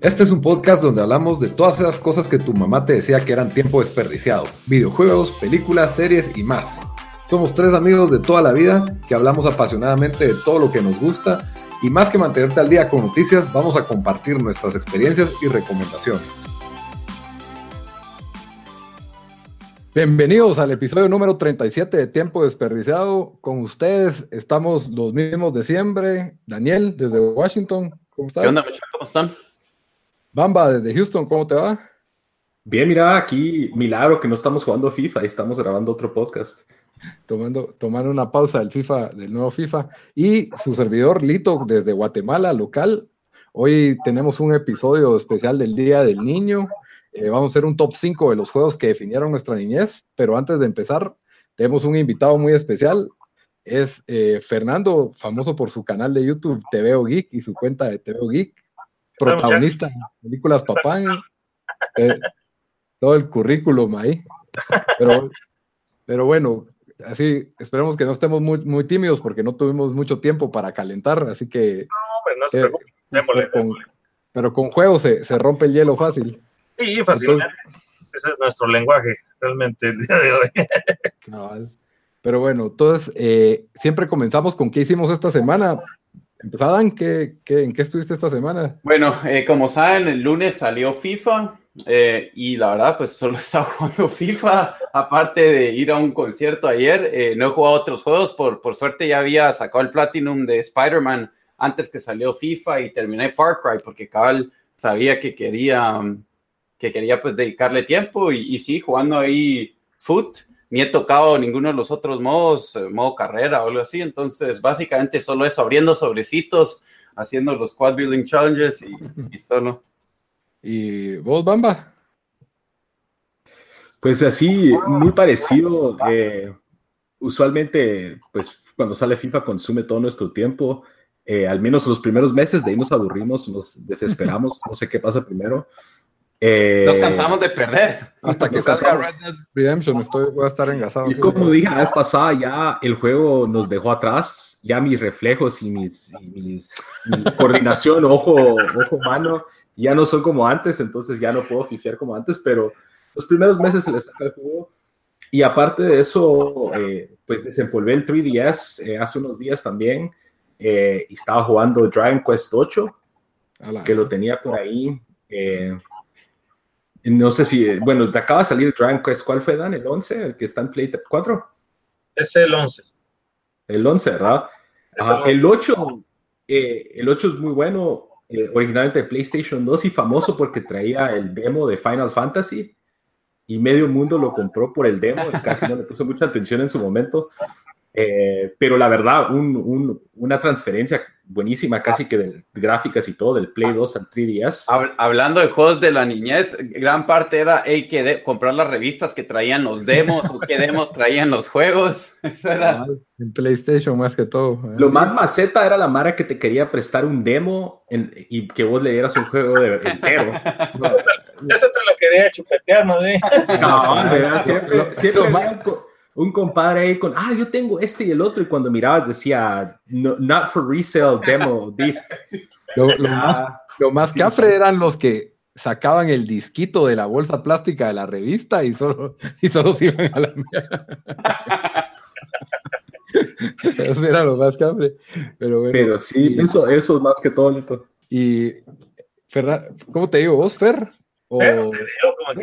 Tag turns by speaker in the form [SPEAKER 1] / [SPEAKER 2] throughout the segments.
[SPEAKER 1] Este es un podcast donde hablamos de todas esas cosas que tu mamá te decía que eran tiempo desperdiciado. Videojuegos, películas, series y más. Somos tres amigos de toda la vida que hablamos apasionadamente de todo lo que nos gusta y más que mantenerte al día con noticias, vamos a compartir nuestras experiencias y recomendaciones. Bienvenidos al episodio número 37 de Tiempo Desperdiciado. Con ustedes estamos los mismos de siempre. Daniel, desde Washington,
[SPEAKER 2] ¿cómo estás? ¿Qué onda, ¿Cómo están?
[SPEAKER 1] Bamba, desde Houston, ¿cómo te va?
[SPEAKER 3] Bien, mira, aquí milagro que no estamos jugando FIFA y estamos grabando otro podcast.
[SPEAKER 1] Tomando, tomando una pausa del FIFA, del nuevo FIFA. Y su servidor Lito desde Guatemala, local. Hoy tenemos un episodio especial del Día del Niño. Eh, vamos a hacer un top 5 de los juegos que definieron nuestra niñez, pero antes de empezar, tenemos un invitado muy especial. Es eh, Fernando, famoso por su canal de YouTube TVO Geek y su cuenta de TVO Geek protagonista películas papá. Eh, todo el currículum ahí. Pero, pero bueno, así esperemos que no estemos muy, muy tímidos porque no tuvimos mucho tiempo para calentar, así que... No, no se eh, pero, con, pero con juegos se, se, rompe el hielo fácil.
[SPEAKER 2] Sí, fácilmente. Ese es nuestro lenguaje realmente el día de
[SPEAKER 1] hoy. Pero bueno, entonces eh, siempre comenzamos con qué hicimos esta semana. Empezaban, ¿qué, qué, en qué estuviste esta semana?
[SPEAKER 2] Bueno, eh, como saben, el lunes salió FIFA eh, y la verdad, pues solo estaba jugando FIFA, aparte de ir a un concierto ayer. Eh, no he jugado otros juegos, por, por suerte ya había sacado el Platinum de Spider-Man antes que salió FIFA y terminé Far Cry porque Cabal sabía que quería, que quería pues dedicarle tiempo y, y sí, jugando ahí Foot ni he tocado ninguno de los otros modos, eh, modo carrera o algo así. Entonces, básicamente solo eso, abriendo sobrecitos, haciendo los quad building challenges y, solo.
[SPEAKER 1] ¿Y vos, Bamba?
[SPEAKER 3] Pues así, muy parecido. Eh, usualmente, pues cuando sale FIFA consume todo nuestro tiempo. Eh, al menos los primeros meses, de ahí nos aburrimos, nos desesperamos, no sé qué pasa primero.
[SPEAKER 2] Eh, nos cansamos de perder.
[SPEAKER 1] Hasta que salga Red Dead Redemption, estoy, voy a estar engasado.
[SPEAKER 3] Y como dije la vez pasada, ya el juego nos dejó atrás. Ya mis reflejos y, mis, mi coordinación, ojo, ojo, mano, ya no son como antes, entonces ya no puedo fifiar como antes, pero los primeros meses se les saca el juego. Y aparte de eso, eh, pues desempolvé el 3DS eh, hace unos días también y estaba jugando Dragon Quest 8, que lo tenía por ahí. No sé si, bueno, te acaba de salir Dragon Quest. ¿Cuál fue, Dan? ¿El 11? ¿El que está en Play 4?
[SPEAKER 2] Es el 11.
[SPEAKER 3] El 11, ¿verdad? el 8, eh, el 8 es muy bueno, eh, originalmente de PlayStation 2 y famoso porque traía el demo de Final Fantasy y medio mundo lo compró por el demo, casi no le puso mucha atención en su momento. Eh, pero la verdad, una transferencia buenísima, casi que de gráficas y todo, del Play 2 al 3DS.
[SPEAKER 2] Hablando de juegos de la niñez, gran parte era hay que comprar las revistas que traían los demos o qué demos traían los juegos. Eso era.
[SPEAKER 1] En PlayStation más que todo.
[SPEAKER 3] ¿eh? Lo más maceta era la Mara que te quería prestar un demo y que vos le dieras un juego de entero.
[SPEAKER 2] Eso te lo quería chupetear, ¿no?
[SPEAKER 3] No, siempre, siempre, un compadre ahí con, ah, yo tengo este y el otro, y cuando mirabas decía, not for resale demo disc.
[SPEAKER 1] Lo, ah. más, cafre eran los que sacaban el disquito de la bolsa plástica de la revista y solo, y solo se iban a la Eso era lo más cafre. Pero, bueno,
[SPEAKER 3] pero sí, eso, eso es más que todo.
[SPEAKER 1] Y, Ferra, ¿cómo te digo vos, Fer?
[SPEAKER 2] O, te digo como.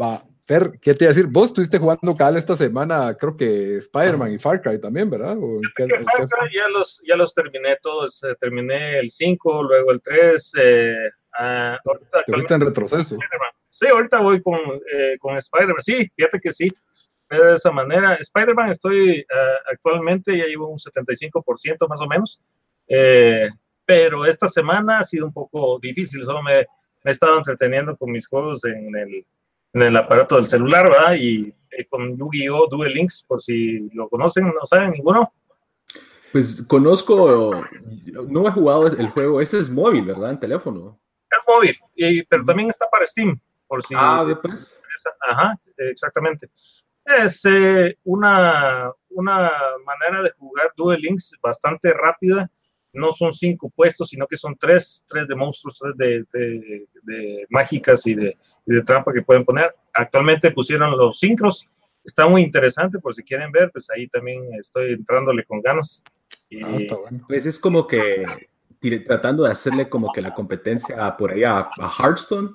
[SPEAKER 1] Va, Fer, ¿qué te iba a decir? Vos estuviste jugando cada esta semana, creo que Spider-Man y Far Cry también, ¿verdad?
[SPEAKER 2] ya los, ya los terminé todos. Eh, terminé el 5, luego el 3. Eh,
[SPEAKER 1] ah, ¿Te fuiste en retroceso?
[SPEAKER 2] Sí, ahorita voy con, eh, con Spider-Man. Sí, fíjate que sí. de esa manera. Spider-Man estoy ah, actualmente, ya llevo un 75% más o menos. Eh, pero esta semana ha sido un poco difícil. Solo me, me he estado entreteniendo con mis juegos en el en el aparato del celular, ¿verdad? Y eh, con Yu-Gi-Oh! Duel Links, por si lo conocen, ¿no saben ninguno?
[SPEAKER 3] Pues conozco, no he jugado el juego, ese es móvil, ¿verdad? En teléfono.
[SPEAKER 2] Es móvil, y, pero también está para Steam, por si...
[SPEAKER 3] Ah, pues.
[SPEAKER 2] Ajá, exactamente. Es eh, una, una manera de jugar Duel Links bastante rápida,
[SPEAKER 4] no son cinco puestos, sino que son tres, tres de monstruos, tres de, mágicas y de, de, trampa que pueden poner. Actualmente pusieron los sincros, está muy interesante, por si quieren ver, pues ahí también estoy entrándole con ganas.
[SPEAKER 3] Y, ah, Pues es como que tratando de hacerle como que la competencia por ahí a, Hearthstone.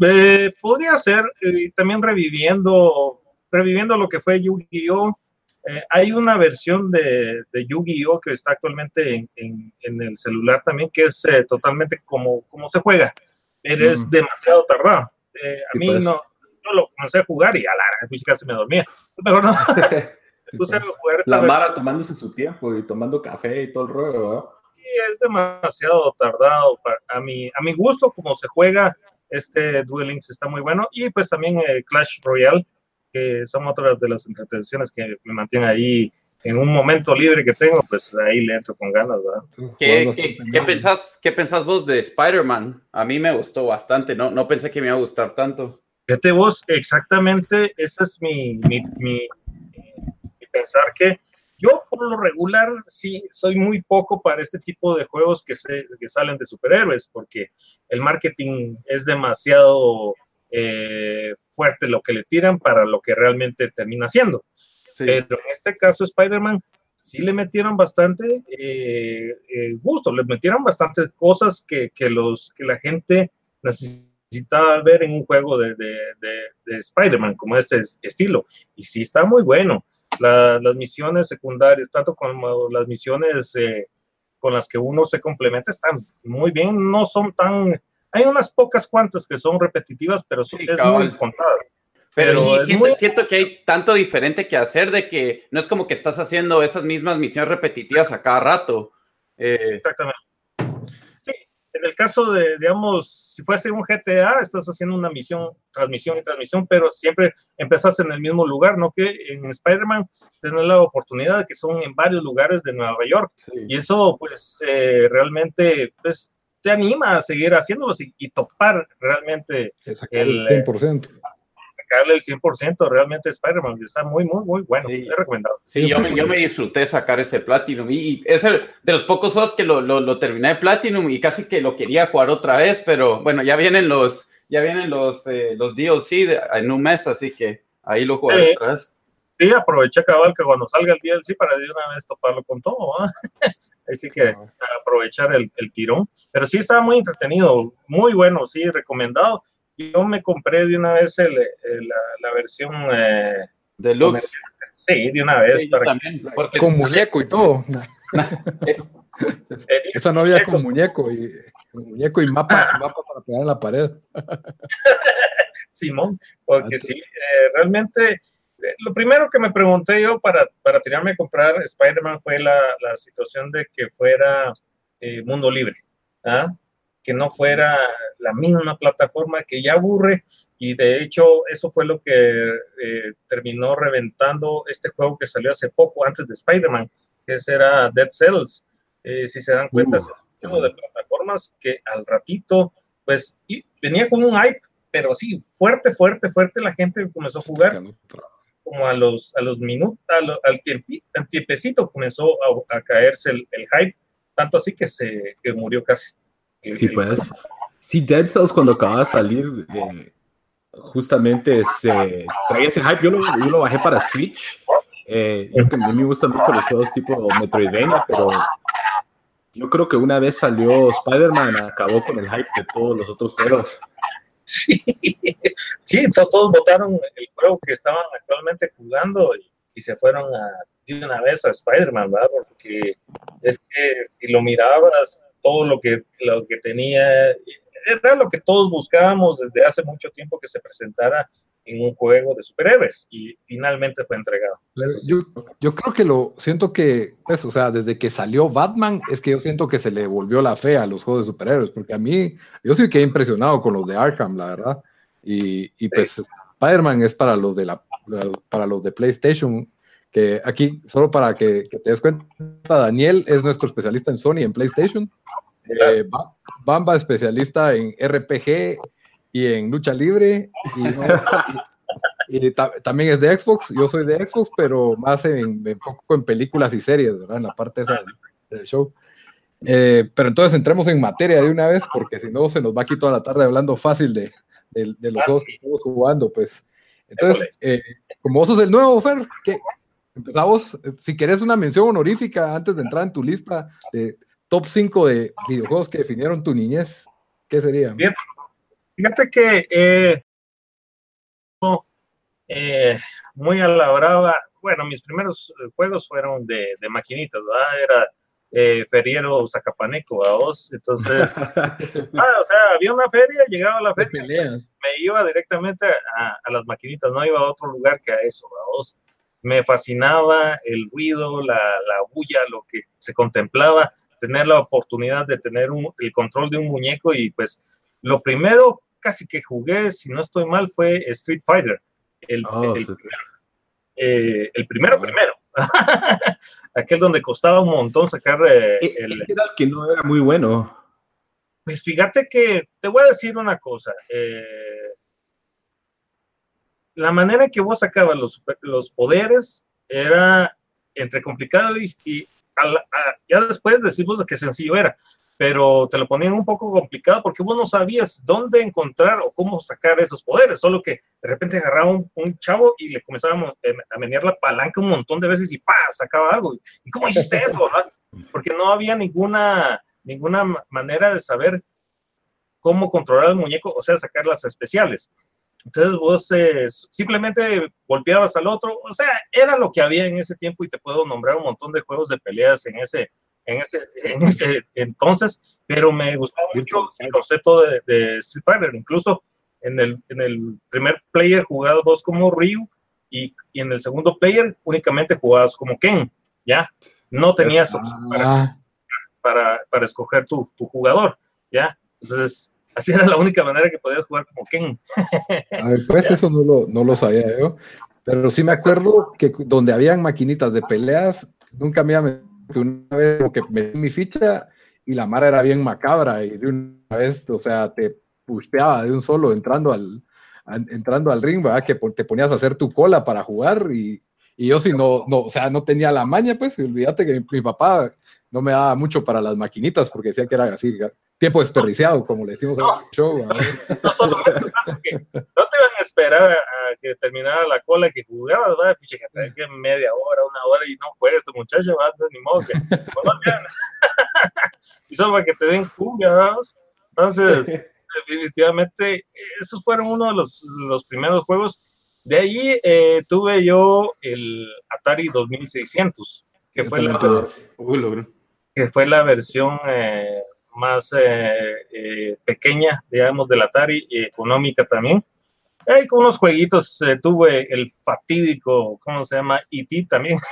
[SPEAKER 4] Eh, podría ser, eh, también reviviendo, reviviendo lo que fue Yu-Gi-Oh! Eh, hay una versión de, de Yu-Gi-Oh! que está actualmente en, en, el celular también, que es totalmente como, como se juega, pero es demasiado tardado. a mí pues. no, yo lo comencé a jugar y a la música se me dormía. Mejor no.
[SPEAKER 3] la Mara tomándose su tiempo y tomando café y todo el rollo,
[SPEAKER 4] es demasiado tardado a mi, a mi gusto, como se juega, este Duel Links está muy bueno. Y pues también eh, Clash Royale, que son otras de las entretenciones que me mantienen ahí en un momento libre que tengo, pues ahí le entro con ganas, ¿verdad?
[SPEAKER 2] ¿Qué, qué, pensás, ¿Qué pensás vos de Spider-Man? A mí me gustó bastante, no, no pensé que me iba a gustar tanto.
[SPEAKER 4] Fíjate vos, exactamente, ese es mi, mi, mi pensar que yo por lo regular sí soy muy poco para este tipo de juegos que, se, que salen de superhéroes, porque el marketing es demasiado eh, fuerte lo que le tiran para lo que realmente termina siendo. Pero en este caso Spider-Man sí le metieron bastante eh, eh, gusto, le metieron bastantes cosas que, que, los, que la gente necesitaba ver en un juego de, de, de Spider-Man como este estilo. Y sí está muy bueno las misiones secundarias, tanto como las misiones eh, con las que uno se complementa, están muy bien, no son tan... Hay unas pocas cuantas que son repetitivas, pero son es muy contadas.
[SPEAKER 2] Pero, siento, que hay tanto diferente que hacer de que no es como que estás haciendo esas mismas misiones repetitivas a cada rato.
[SPEAKER 4] Eh, Exactamente en el caso de, digamos, si fuese un GTA, estás haciendo una misión, transmisión y transmisión, pero siempre empezás en el mismo lugar, ¿no? Que en Spider-Man tenés la oportunidad de que son en varios lugares de Nueva York. Y eso, pues, eh, realmente, pues, te anima a seguir haciéndolos y, topar realmente
[SPEAKER 1] el, 100%
[SPEAKER 4] sacarle el 100% realmente Spider-Man. Está muy, muy, muy bueno. Sí. recomendado.
[SPEAKER 2] Sí, yo me, yo me, disfruté sacar ese Platinum y es el, de los pocos juegos que lo, lo, lo, terminé de Platinum y casi que lo quería jugar otra vez, pero bueno, ya vienen los, ya vienen los, eh, los DLC en un mes, así que ahí lo jugaré otra vez.
[SPEAKER 4] Sí, aproveché cabal que cuando salga el DLC para de una vez toparlo con todo, Así que aprovechar el, el, tirón. Pero sí estaba muy entretenido, muy bueno, sí, recomendado yo me compré de una vez el, la, versión eh,
[SPEAKER 2] deluxe.
[SPEAKER 4] Sí, de una vez.
[SPEAKER 1] con muñeco y todo. Esa no había con muñeco y muñeco y mapa, mapa para pegar en la pared.
[SPEAKER 4] Simón, porque sí, eh, realmente lo primero que me pregunté yo para, para tirarme a comprar Spider-Man fue la, la, situación de que fuera eh, mundo libre. ¿ah? que no fuera la misma plataforma que ya aburre y de hecho eso fue lo que eh, terminó reventando este juego que salió hace poco antes de Spider-Man, que era Dead Cells. Eh, si se dan cuenta, uh, es un de plataformas que al ratito, pues venía con un hype, pero sí, fuerte, fuerte, fuerte la gente comenzó a jugar. Como a los, a los minutos, al, tiempecito comenzó a, caerse el, el, hype, tanto así que se que murió casi.
[SPEAKER 3] Sí, pues. Sí, Dead Cells cuando acaba de salir, eh, justamente se traía ese hype. Yo lo, yo lo bajé para Switch. Eh, a mí me gustan mucho los juegos tipo Metroidvania, pero yo creo que una vez salió Spider-Man, acabó con el hype de todos los otros juegos.
[SPEAKER 4] Sí, sí todos votaron el juego que estaban actualmente jugando y, y se fueron a, de una vez a Spider-Man, ¿verdad? Porque es que si lo mirabas, todo lo que, lo que tenía, era lo que todos buscábamos desde hace mucho tiempo que se presentara en un juego de superhéroes y finalmente fue entregado.
[SPEAKER 1] Yo, yo, creo que lo siento que, pues, o sea, desde que salió Batman, es que yo siento que se le volvió la fe a los juegos de superhéroes, porque a mí, yo sí que he impresionado con los de Arkham, la verdad. Y, y pues Spider-Man es para los de la para los de PlayStation, que aquí, solo para que, que te des cuenta, Daniel es nuestro especialista en Sony en PlayStation. Eh, Bamba, especialista en RPG y en lucha libre. Y, también es de Xbox. Yo soy de Xbox, pero más en, me enfoco en películas y series, ¿verdad? En la parte esa del, show. Eh, pero entonces entremos en materia de una vez, porque si no se nos va aquí toda la tarde hablando fácil de, de, de los
[SPEAKER 4] Ah,
[SPEAKER 1] juegos que estamos jugando. Pues entonces, eh, como vos sos el nuevo, Fer, ¿qué? empezamos. eh, Si querés una mención honorífica antes de entrar en tu lista de top 5 de videojuegos que definieron tu niñez, ¿qué sería?
[SPEAKER 4] Bien. Fíjate que eh, eh, muy a la brava, bueno, mis primeros eh, juegos fueron de, de maquinitas, ¿verdad? Era eh, Feriero Zacapaneco, vos Entonces, ah, o sea, había una feria, llegaba a la feria, me iba directamente a, a las maquinitas, no iba a otro lugar que a eso, vos Me fascinaba el ruido, la, la bulla, lo que se contemplaba, tener la oportunidad de tener un- el control de un muñeco y pues lo primero casi que jugué, si no estoy mal, fue Street Fighter. El,
[SPEAKER 3] Oh,
[SPEAKER 4] el-
[SPEAKER 3] sí.
[SPEAKER 4] eh, el primero, primero. Aquel donde costaba un montón sacar eh,
[SPEAKER 3] Eh,
[SPEAKER 4] el,
[SPEAKER 3] Era el que no era muy bueno.
[SPEAKER 4] Pues fíjate que te voy a decir una cosa. eh, la manera en que vos sacabas los, los poderes era entre complicado y, y a la- a- ya después decimos que sencillo era, pero te lo ponían un poco complicado porque vos no sabías dónde encontrar o cómo sacar esos poderes, solo que de repente agarraba un, un chavo y le comenzábamos a menear la palanca un montón de veces y ¡pa! sacaba algo. ¿Y cómo hiciste eso? verdad? Porque no había ninguna, ninguna ma- manera de saber cómo controlar el muñeco, o sea, sacar las especiales. Entonces vos eh, simplemente golpeabas al otro, o sea, era lo que había en ese tiempo y te puedo nombrar un montón de juegos de peleas en ese, en ese, en ese entonces, pero me gustaba mucho el concepto de, de Street Fighter, incluso en el, en el primer player jugabas vos como Ryu y, y en el segundo player únicamente jugabas como Ken, ¿ya? No tenías opción para
[SPEAKER 1] Ah,
[SPEAKER 4] para, para escoger tu, tu jugador, ¿ya? Entonces, así era la única manera que podías jugar como Ken.
[SPEAKER 1] a ver, pues eso no lo, no lo sabía yo. Pero sí me acuerdo que donde habían maquinitas de peleas, nunca me iba a que una vez como que metí mi ficha y la mara era bien macabra y de una vez, o sea, te pusheaba de un solo entrando al, an- entrando al ring, ¿verdad? Que te ponías a hacer tu cola para jugar y, y yo si no, no, o sea, no tenía la maña, pues, y olvídate que mi, mi papá no me daba mucho para las maquinitas porque decía que era así, tiempo desperdiciado, como le decimos en el show, ¿verdad?
[SPEAKER 4] No solo eso, que no te iban a esperar a, a que terminara la cola que jugabas, ¿verdad? Piche, que que media hora, una hora y no fue este muchacho, ¿verdad? Entonces, ni modo que. pues, no, y solo para que te den cumbia, ¿verdad? Entonces, definitivamente, esos fueron uno de los, los primeros juegos. De ahí eh, tuve yo el Atari 2600, que
[SPEAKER 1] Yo
[SPEAKER 4] fue la,
[SPEAKER 1] tuve-
[SPEAKER 4] que fue la versión eh, más eh, eh, pequeña, digamos, del Atari y económica también. Hay con unos jueguitos, eh, tuve el fatídico, ¿cómo se llama? E.T. también.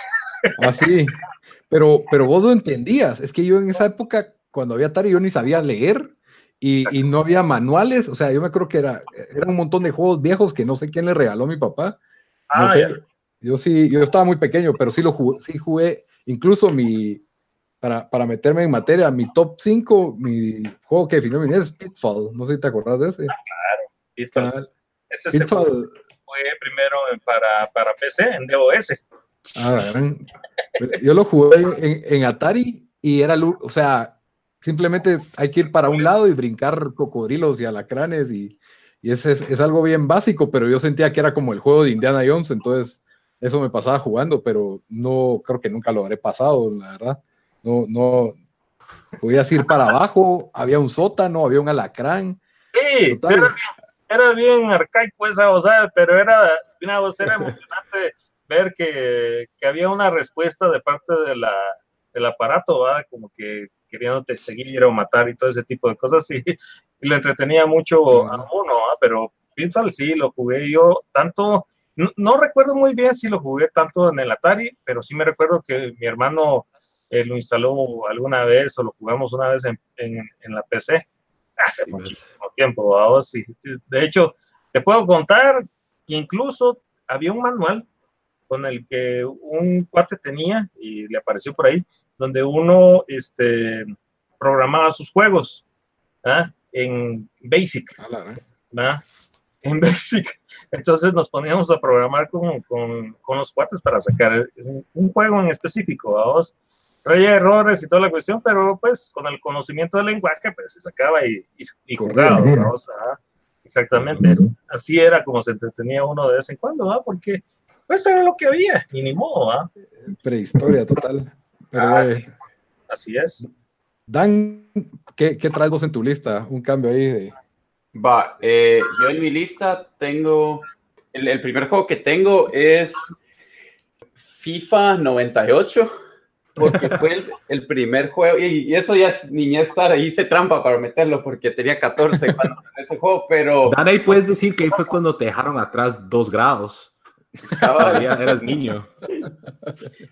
[SPEAKER 1] Ah, sí. Pero, pero vos lo entendías. Es que yo en esa época, cuando había Atari, yo ni sabía leer y, y no había manuales. O sea, yo me creo que era, era un montón de juegos viejos que no sé quién le regaló a mi papá. No
[SPEAKER 4] Ah,
[SPEAKER 1] sé. Yo sí, yo estaba muy pequeño, pero sí lo jugué, sí jugué. Incluso mi, para, para meterme en materia, mi top 5, mi juego que definió mi niñez es Pitfall. No sé si te acordás de ese.
[SPEAKER 4] Pitfall.
[SPEAKER 1] Ah,
[SPEAKER 4] Ese se
[SPEAKER 1] Pitfall.
[SPEAKER 4] fue primero para, para PC, en DOS.
[SPEAKER 1] Ah, Yo lo jugué en, en Atari y era, o sea, simplemente hay que ir para un lado y brincar cocodrilos y alacranes y, y ese es, es algo bien básico, pero yo sentía que era como el juego de Indiana Jones, entonces eso me pasaba jugando, pero no creo que nunca lo habré pasado, la verdad. No, no, podías ir para abajo, había un sótano, había un alacrán.
[SPEAKER 4] Sí, era bien, era bien arcaico esa, o sea, pero era, mira, sea, era emocionante ver que, que había una respuesta de parte de la, del aparato, ¿verdad? Como que queriéndote seguir o matar y todo ese tipo de cosas, y, y lo entretenía mucho a
[SPEAKER 1] Ajá.
[SPEAKER 4] uno, ¿verdad? Pero Pinball sí, lo jugué yo tanto, no, no recuerdo muy bien si lo jugué tanto en el Atari, pero sí me recuerdo que mi hermano eh, lo instaló alguna vez o lo jugamos una vez en, en, en la PC hace
[SPEAKER 3] Sí,
[SPEAKER 4] muchísimo tiempo. vamos, sí, sí. De hecho, te puedo contar que incluso había un manual con el que un cuate tenía, y le apareció por ahí, donde uno este, programaba sus juegos ¿ah? en Basic.
[SPEAKER 1] Ah.
[SPEAKER 4] En Basic. Entonces nos poníamos a programar con, con, con los cuates para sacar un, un juego en específico, ¿vamos? Traía errores y toda la cuestión, pero pues con el conocimiento del lenguaje, pues se sacaba y, y, y jugaba, o sea, exactamente, así era como se entretenía uno de vez en cuando, ¿va? Porque pues era lo que había, y ni modo, ¿va?
[SPEAKER 1] Prehistoria total. Pero,
[SPEAKER 4] Ah,
[SPEAKER 1] eh,
[SPEAKER 4] Así es.
[SPEAKER 1] Dan, ¿qué, ¿qué traes vos en tu lista? Un cambio ahí de...
[SPEAKER 2] Va, eh, yo en mi lista tengo, el, el primer juego que tengo es FIFA 98, porque fue el, el primer juego, y, y eso ya es niñez estar hice trampa para meterlo, porque tenía 14 cuando ese juego, pero
[SPEAKER 3] Dan, ahí puedes decir que ahí fue cuando te dejaron atrás dos grados. Todavía eras niño.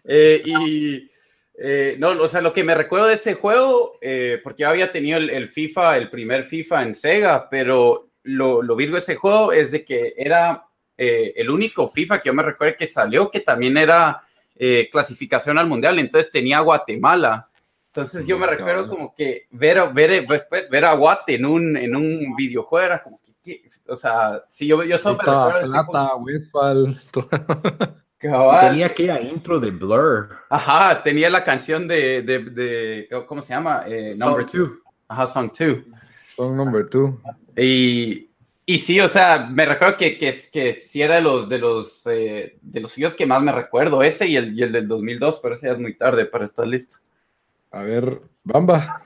[SPEAKER 2] Eh, y eh, no, o sea, lo que me recuerdo de ese juego, eh, porque yo había tenido el, el FIFA, el primer FIFA en Sega, pero lo, lo virgo de ese juego es de que era eh, el único FIFA que yo me recuerdo que salió, que también era eh, clasificación al mundial, entonces tenía Guatemala. Entonces yo me recuerdo como que ver, a- ver, pues, pues, ver a Guate en un, en un videojuego era como que, que- o sea, sí, yo, yo solo me ese juego.
[SPEAKER 1] Plata, Westfall, todo.
[SPEAKER 2] Cabal.
[SPEAKER 3] Tenía aquella intro de Blur.
[SPEAKER 2] Ajá, tenía la canción de, de, de- ¿cómo se llama? Eh, Number
[SPEAKER 3] Song
[SPEAKER 2] Two. Ajá, Song Two.
[SPEAKER 1] Son number two.
[SPEAKER 2] Y, y sí, o sea, me recuerdo que, que, que sí era de los, de los, eh, de los suyos que más me recuerdo, ese y el, y el del 2002, pero ese ya es muy tarde para estar listo.
[SPEAKER 1] A ver, Bamba.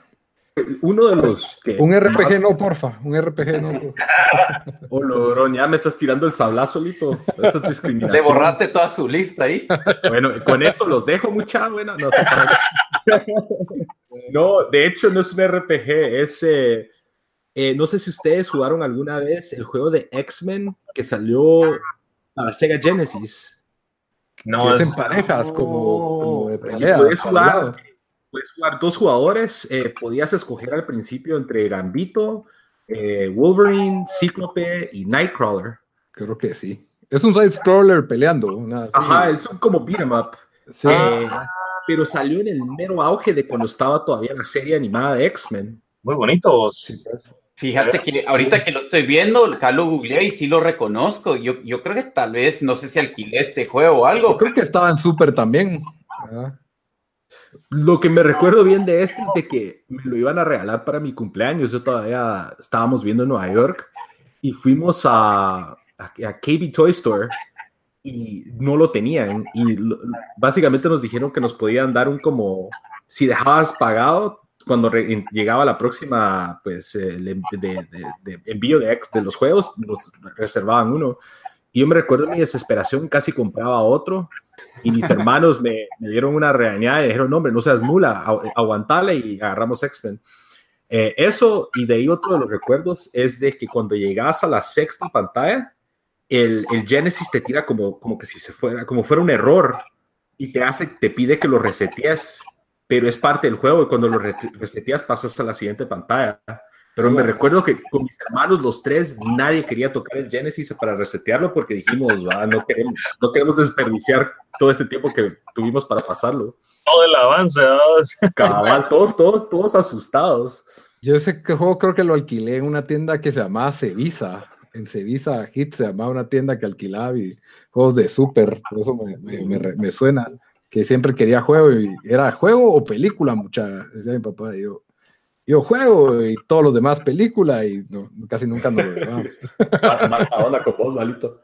[SPEAKER 3] Uno de los que
[SPEAKER 1] Un RPG
[SPEAKER 3] más-
[SPEAKER 1] no, porfa. Un RPG no. porfa.
[SPEAKER 3] Oh, logrón, ya me estás tirando el sablazo, Lito. Esa es
[SPEAKER 2] Le
[SPEAKER 3] discriminación.
[SPEAKER 2] borraste toda su lista ahí.
[SPEAKER 3] Bueno, con eso los dejo, mucha buena. No, de hecho no es un RPG, es... eh, eh, no sé si ustedes jugaron alguna vez el juego de X-Men que salió a Sega Genesis.
[SPEAKER 4] No,
[SPEAKER 1] que es en parejas, como, como de
[SPEAKER 3] Y
[SPEAKER 1] pelea.
[SPEAKER 3] puedes jugar,
[SPEAKER 1] lado.
[SPEAKER 3] puedes jugar dos jugadores, eh, podías escoger al principio entre Gambito, eh, Wolverine, Cíclope y Nightcrawler.
[SPEAKER 1] Creo que sí. Es un side scroller peleando. una-
[SPEAKER 3] Ajá, es un como beat 'em up.
[SPEAKER 1] sí.
[SPEAKER 3] Eh, pero salió en el mero auge de cuando estaba todavía la serie animada de X-Men.
[SPEAKER 4] muy bonitos.
[SPEAKER 1] Sí, pues.
[SPEAKER 2] Fíjate que ahorita que lo estoy viendo, acá lo googleé y sí lo reconozco. Yo, yo creo que tal vez, no sé si alquilé este juego o algo.
[SPEAKER 1] Yo creo que estaba en Super también. Ah,
[SPEAKER 3] Lo que me recuerdo bien de este es de que me lo iban a regalar para mi cumpleaños. Yo todavía estábamos viendo en Nueva York y fuimos a, a, a KB Toy Store y no lo tenían. Y lo- básicamente nos dijeron que nos podían dar un como, si dejabas pagado, cuando llegaba la próxima, pues, eh, el de, de- de envío de, de los juegos, nos reservaban uno. Y yo me recuerdo mi desesperación, casi compraba otro. Y mis hermanos me, me dieron una regañada y dijeron, no, hombre, no seas mula, agu- aguantale y agarramos X-Men. Eh, eso, y de ahí otro de los recuerdos, es de que cuando llegas a la sexta pantalla, el, el Genesis te tira como, como que si se fuera, como fuera un error y te hace, te pide que lo resetees, pero es parte del juego y cuando lo re- reseteas pasas a la siguiente pantalla. Pero me recuerdo que con mis hermanos, los tres, nadie quería tocar el Genesis para resetearlo porque dijimos, "Ah, no, queremos, no queremos desperdiciar todo este tiempo que tuvimos para pasarlo.
[SPEAKER 4] Todo el avance, ¿no?
[SPEAKER 3] Cabal, todos, todos, todos asustados.
[SPEAKER 1] Yo ese juego creo que lo alquilé en una tienda que se llamaba Cevisa. En Cevisa Hit se llamaba una tienda que alquilaba y juegos de Super. Por eso me, me- me me suena que siempre quería juego y era juego o película, mucha. Decía mi papá. y yo, yo juego y todos los demás película y no, casi nunca nos lo.
[SPEAKER 3] Mala onda con vos, malito.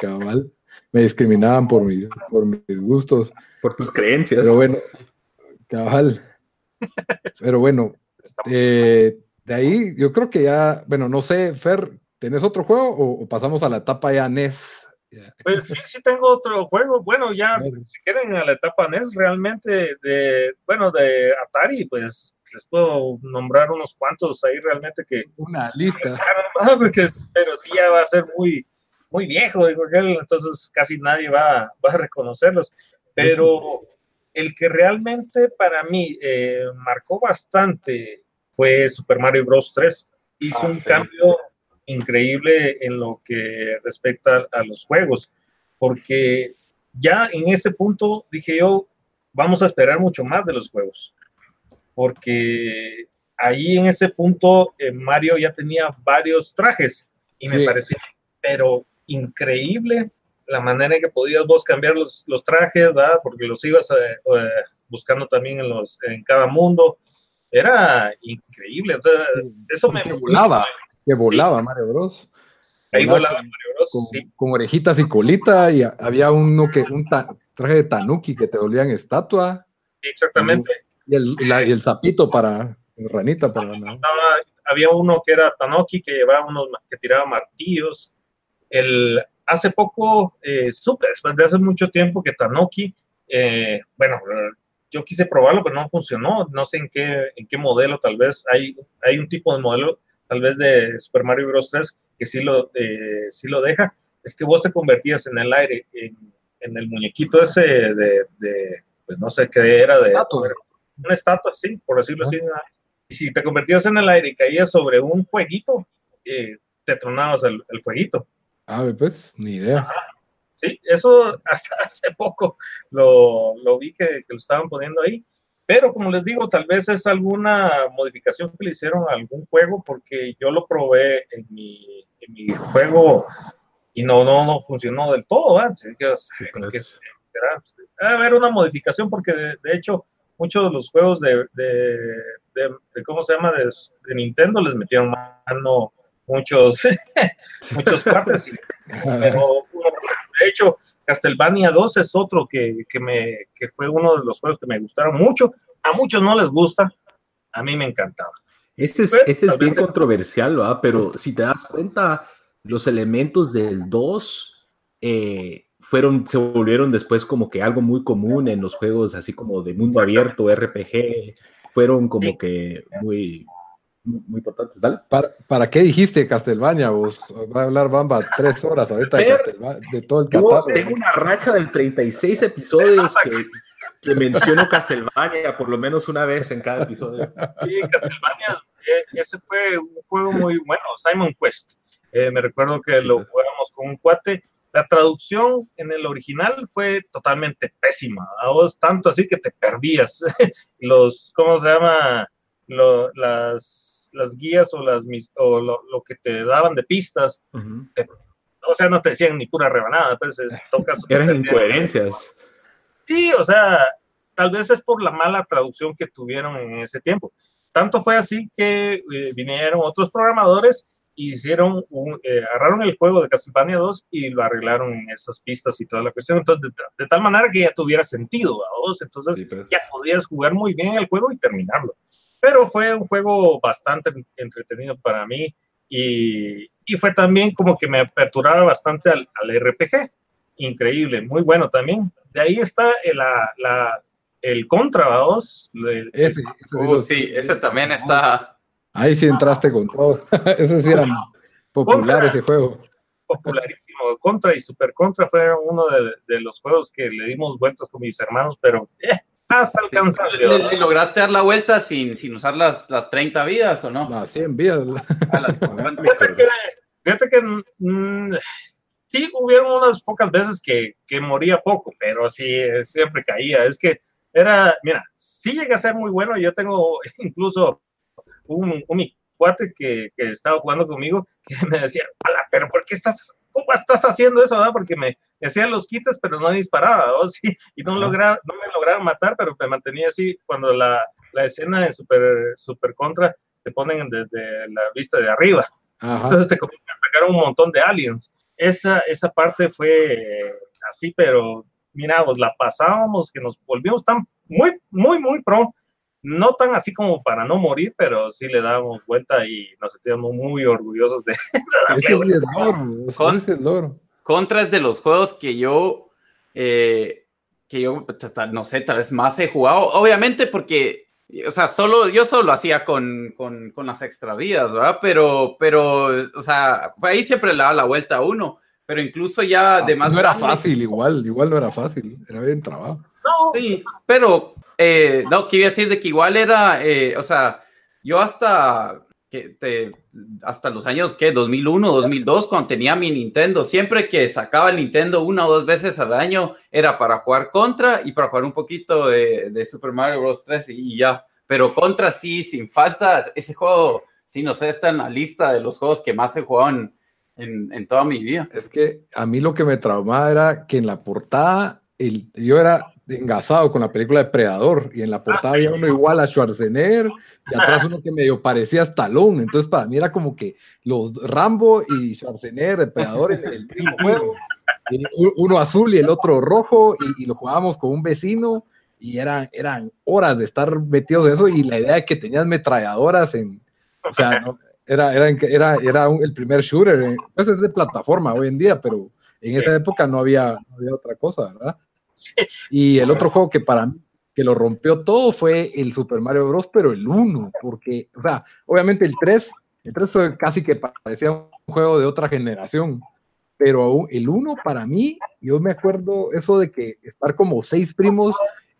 [SPEAKER 1] Cabal. Me discriminaban por, mis por mis gustos.
[SPEAKER 3] Por tus creencias.
[SPEAKER 1] Pero bueno, cabal. Pero bueno, eh, de ahí yo creo que ya, bueno, no sé, Fer, ¿tenés otro juego o, o pasamos a la etapa ya NES? Ya.
[SPEAKER 4] Pues sí, sí tengo otro juego. Bueno, ya,
[SPEAKER 1] ver.
[SPEAKER 4] si quieren a la etapa NES, realmente de, bueno, de Atari, pues les puedo nombrar unos cuantos ahí realmente que,
[SPEAKER 1] Una lista.
[SPEAKER 4] Ah, porque es- pero sí ya va a ser muy, muy viejo, digo entonces casi nadie va, va a reconocerlos. Pero el que realmente para mí eh, marcó bastante fue Super Mario Bros. 3. Hizo
[SPEAKER 2] Ah,
[SPEAKER 4] un
[SPEAKER 2] sí.
[SPEAKER 4] cambio increíble en lo que respecta a los juegos, porque ya en ese punto dije yo, vamos a esperar mucho más de los juegos, porque ahí en ese punto eh, Mario ya tenía varios trajes y me
[SPEAKER 1] Sí.
[SPEAKER 4] parecía, pero increíble la manera en que podías vos cambiar los, los trajes, ¿verdad? Porque los ibas a, eh, buscando también en, los, en cada mundo. Era increíble. eso me
[SPEAKER 1] volaba, que volaba Mario Bros.
[SPEAKER 4] Ahí volaba Mario Bros.
[SPEAKER 1] Con, orejitas y colita, y había uno que, un traje de tanuki que te volvían estatua.
[SPEAKER 4] exactamente.
[SPEAKER 1] Y el, y el sapito para ranita para nada.
[SPEAKER 4] Había uno que era tanuki que llevaba unos que tiraba martillos. El, hace poco eh, supe, después de hace mucho tiempo, que Tanuki, eh, bueno, yo quise probarlo, pero no funcionó. No sé en qué, en qué modelo, tal vez hay, hay un tipo de modelo, tal vez de Super Mario Bros. 3, que sí lo, eh, sí lo deja. Es que vos te convertías en el aire, en, en el muñequito ese de, de, pues no sé qué era, de
[SPEAKER 1] estatua.
[SPEAKER 4] una estatua, sí, por decirlo así. Y si te convertías en el aire y caías sobre un fueguito, eh, te tronabas el, el fueguito.
[SPEAKER 1] Ah, pues, ni idea.
[SPEAKER 4] Sí, eso hasta hace poco lo, lo vi que, que, lo estaban poniendo ahí. Pero como les digo, tal vez es alguna modificación que le hicieron a algún juego, porque yo lo probé en mi, en mi juego y no, no, no funcionó del todo. Así que, sí, pues. que, a haber una modificación, porque de, de, hecho muchos de los juegos de, de, de ¿cómo se llama? De, Nintendo les metieron mano muchos, muchos partes. pero, de hecho, Castlevania 2 es otro que, que, me, que fue uno de los juegos que me gustaron mucho. A muchos no les gusta, a mí me encantaba.
[SPEAKER 3] Este es, este es bien controversial, ¿va? Pero si te das cuenta, los elementos del 2 eh, fueron, se volvieron después como que algo muy común en los juegos así como de mundo abierto, RPG, fueron como sí. que muy, muy importantes. Dale.
[SPEAKER 1] ¿Para, ¿Para, qué dijiste Castelvania? Vos va a hablar Bamba tres horas ahorita de, de, todo el catálogo.
[SPEAKER 3] Tengo una racha de 36 episodios que, que menciono Castelvania por lo menos una vez en cada episodio.
[SPEAKER 4] Sí, Castelvania, eh, ese fue un juego muy bueno, Simon Quest. Eh, me recuerdo que sí, lo jugamos con un cuate. La traducción en el original fue totalmente pésima. A vos tanto así que te perdías. Los, ¿cómo se llama? Lo, las, las guías o, las, o lo, lo, que te daban de pistas, uh -huh. te, o sea, no te decían ni pura rebanada, pues es, tocas,
[SPEAKER 3] eran incoherencias.
[SPEAKER 4] Sí, o sea, tal vez es por la mala traducción que tuvieron en ese tiempo. Tanto fue así que eh, vinieron otros programadores y hicieron un, eh, agarraron el juego de Castlevania 2 y lo arreglaron en esas pistas y toda la cuestión. Entonces, de, de tal manera que ya tuviera sentido, ¿verdad? Entonces, sí, pues. ya podías jugar muy bien el juego y terminarlo pero fue un juego bastante entretenido para mí y, y fue también como que me aperturaba bastante al, al, RPG. Increíble, muy bueno también. De ahí está el, la, la, el Contra, vamos. El,
[SPEAKER 2] ese, uh, sí, ese también está.
[SPEAKER 1] Ahí sí entraste con todo. ese sí era popular
[SPEAKER 4] Contra,
[SPEAKER 1] ese juego.
[SPEAKER 4] Popularísimo. Contra y Super Contra fueron uno de, de, los juegos que le dimos vueltas con mis hermanos, pero eh, hasta el cansancio.
[SPEAKER 2] ¿Le, le, lograste dar la vuelta sin, sin usar las, las 30 vidas o no?
[SPEAKER 1] No, 100 vidas.
[SPEAKER 4] Las fíjate que, fíjate que mmm, sí hubieron unas pocas veces que, que moría poco, pero sí siempre caía. Es que era, mira, sí llega a ser muy bueno. Yo tengo incluso un, un cuate que, que estaba jugando conmigo que me decía, pero ¿por qué estás ¿cómo estás haciendo eso? ¿verdad? Porque me, hacían los quites, pero no disparaba, ¿no? Sí, y no, logra, no me lograron matar, pero me mantenía así. Cuando la, la escena de super, super Contra te ponen desde la vista de arriba. Ajá. Entonces te comienzan a pegar un montón de aliens. Esa, esa parte fue así, pero mira, pues la pasábamos, que nos volvimos tan muy, muy, muy pro. No tan así como para no morir, pero sí le dábamos vuelta y nos sentíamos muy orgullosos de.
[SPEAKER 1] Ese es el loro, Con, es el loro.
[SPEAKER 2] Contra es de los juegos que yo, eh, que yo, no sé, tal vez más he jugado. Obviamente porque, o sea, solo, yo solo lo hacía con, con, con, las extra vidas, ¿verdad? Pero, pero, o sea, ahí siempre le daba la vuelta a uno. Pero incluso ya
[SPEAKER 1] Ah,
[SPEAKER 2] de más.
[SPEAKER 1] no era fácil, igual, igual no era fácil, era bien trabajo.
[SPEAKER 4] No,
[SPEAKER 2] Sí, pero eh, no, que iba decir de que igual era, eh, o sea, yo hasta que hasta los años que 2001, 2002, cuando tenía mi Nintendo, siempre que sacaba el Nintendo una o dos veces al año era para jugar contra y para jugar un poquito de, Super Mario Bros. 3 y ya. Pero contra sí, sin falta, ese juego, sí, no sé, está en la lista de los juegos que más he jugado en, en, en toda mi vida.
[SPEAKER 1] Es que a mí lo que me traumaba era que en la portada el, yo era engasado con la película de Predador y en la portada había uno igual a Schwarzenegger y atrás uno que medio parecía Stallone. Entonces para mí era como que los Rambo y Schwarzenegger, el Predador en el mismo juego, uno azul y el otro rojo y, lo jugábamos con un vecino y eran, eran horas de estar metidos en eso y la idea de que tenías metralladoras en, o sea, era, era, era, era el primer shooter, pues es de plataforma hoy en día, pero en esa época no había, no había otra cosa, ¿verdad? Y el otro juego que para mí que lo rompió todo fue el Super Mario Bros, pero el 1, porque, o sea, obviamente el 3, el 3 fue casi que parecía un juego de otra generación, pero el 1 para mí, yo me acuerdo eso de que estar como seis primos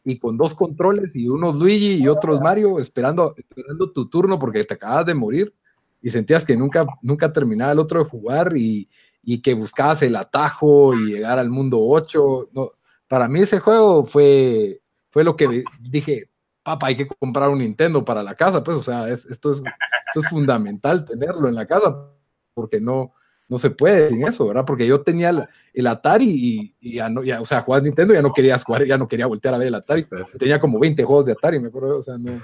[SPEAKER 1] y con dos controles y unos Luigi y otros Mario esperando, esperando tu turno porque te acabas de morir y sentías que nunca, nunca terminaba el otro de jugar y, y que buscabas el atajo y llegar al mundo 8. No, para mí ese juego fue, fue lo que dije, papá, hay que comprar un Nintendo para la casa, pues, o sea, esto, es, esto es fundamental tenerlo en la casa, porque no, no se puede sin eso, ¿verdad? Porque yo tenía el, Atari y, ya no, ya, o sea, jugar Nintendo ya no quería jugar, ya no quería voltear a ver el Atari. Tenía como 20 juegos de Atari, me acuerdo, o sea, no.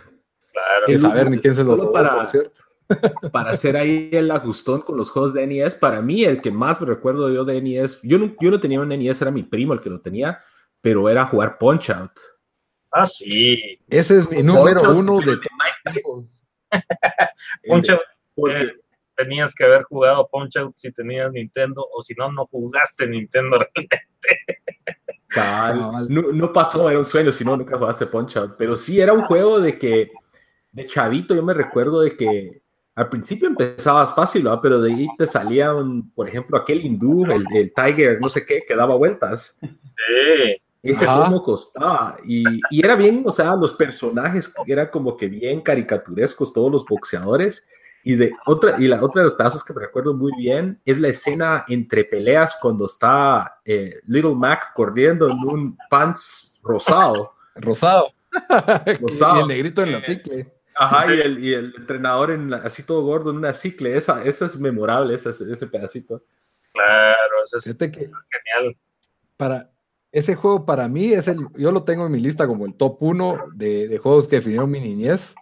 [SPEAKER 1] Claro. saber ni quién se lo
[SPEAKER 3] para, ¿cierto? para hacer ahí el ajustón con los juegos de NES, para mí el que más me recuerdo yo de NES, yo no, yo no tenía un NES, era mi primo el que lo tenía, pero era jugar Punch Out.
[SPEAKER 4] Ah, sí.
[SPEAKER 1] Ese es mi número uno de todos
[SPEAKER 4] Punch Out. Eh, tenías que haber jugado Punch Out si tenías Nintendo, o si no, no jugaste Nintendo realmente.
[SPEAKER 3] No, no, pasó, era un sueño, si no, nunca jugaste Punch Out. Pero sí, era un juego de que, de chavito, yo me recuerdo de que al principio empezabas fácil, ¿no? pero de ahí te salía, un, por ejemplo, aquel hindú, el, el, Tiger, no sé qué, que daba vueltas. Sí. Ese como costaba. Y, y, era bien, o sea, los personajes eran como que bien caricaturescos, todos los boxeadores. Y, de otra, y la otra de los pedazos que me recuerdo muy bien es la escena entre peleas cuando está eh, Little Mac corriendo en un pants rosado.
[SPEAKER 1] Rosado. rosado. y el negrito en la cicle.
[SPEAKER 3] Ajá, y el, y el entrenador en así todo gordo en una cicle, esa, esa es memorable, ese, ese pedacito.
[SPEAKER 4] Claro, eso es genial.
[SPEAKER 1] Para, ese juego para mí es el, yo lo tengo en mi lista como el top uno de, de juegos que definieron mi niñez,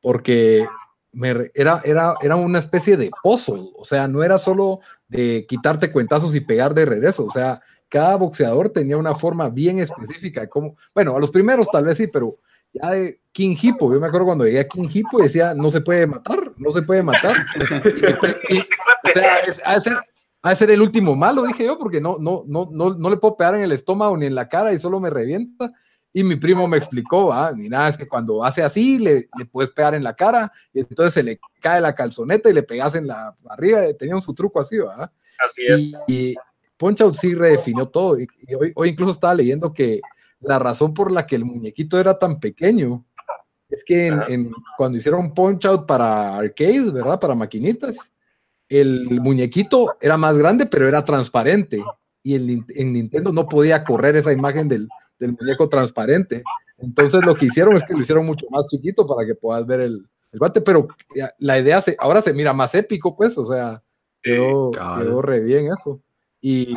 [SPEAKER 1] porque me, era, era, era una especie de puzzle, o sea, no era solo de quitarte cuentazos y pegar de regreso, o sea, cada boxeador tenía una forma bien específica, como, bueno, a los primeros tal vez sí, pero ya de King Hippo, yo me acuerdo cuando llegué a King Hippo y decía, no se puede matar, no se puede matar. o sea, ha de, ser, el último malo, dije yo, porque no, no, no, no, no le puedo pegar en el estómago ni en la cara y solo me revienta. Y mi primo me explicó, ah, mira, es que cuando hace así, le, le, puedes pegar en la cara, y entonces se le cae la calzoneta y le pegas en la barriga, tenía su truco así, ¿verdad?
[SPEAKER 4] Así es.
[SPEAKER 1] Y, Punch Out sí redefinió todo, y, hoy, hoy, incluso estaba leyendo que la razón por la que el muñequito era tan pequeño es que en, cuando hicieron Punch Out para arcade, ¿verdad? Para maquinitas, el muñequito era más grande, pero era transparente. Y el, en Nintendo no podía correr esa imagen del, del, muñeco transparente. Entonces lo que hicieron es que lo hicieron mucho más chiquito para que puedas ver el, el guante, pero la idea se, ahora se mira más épico, pues, o sea, quedó, quedó re bien eso. Y,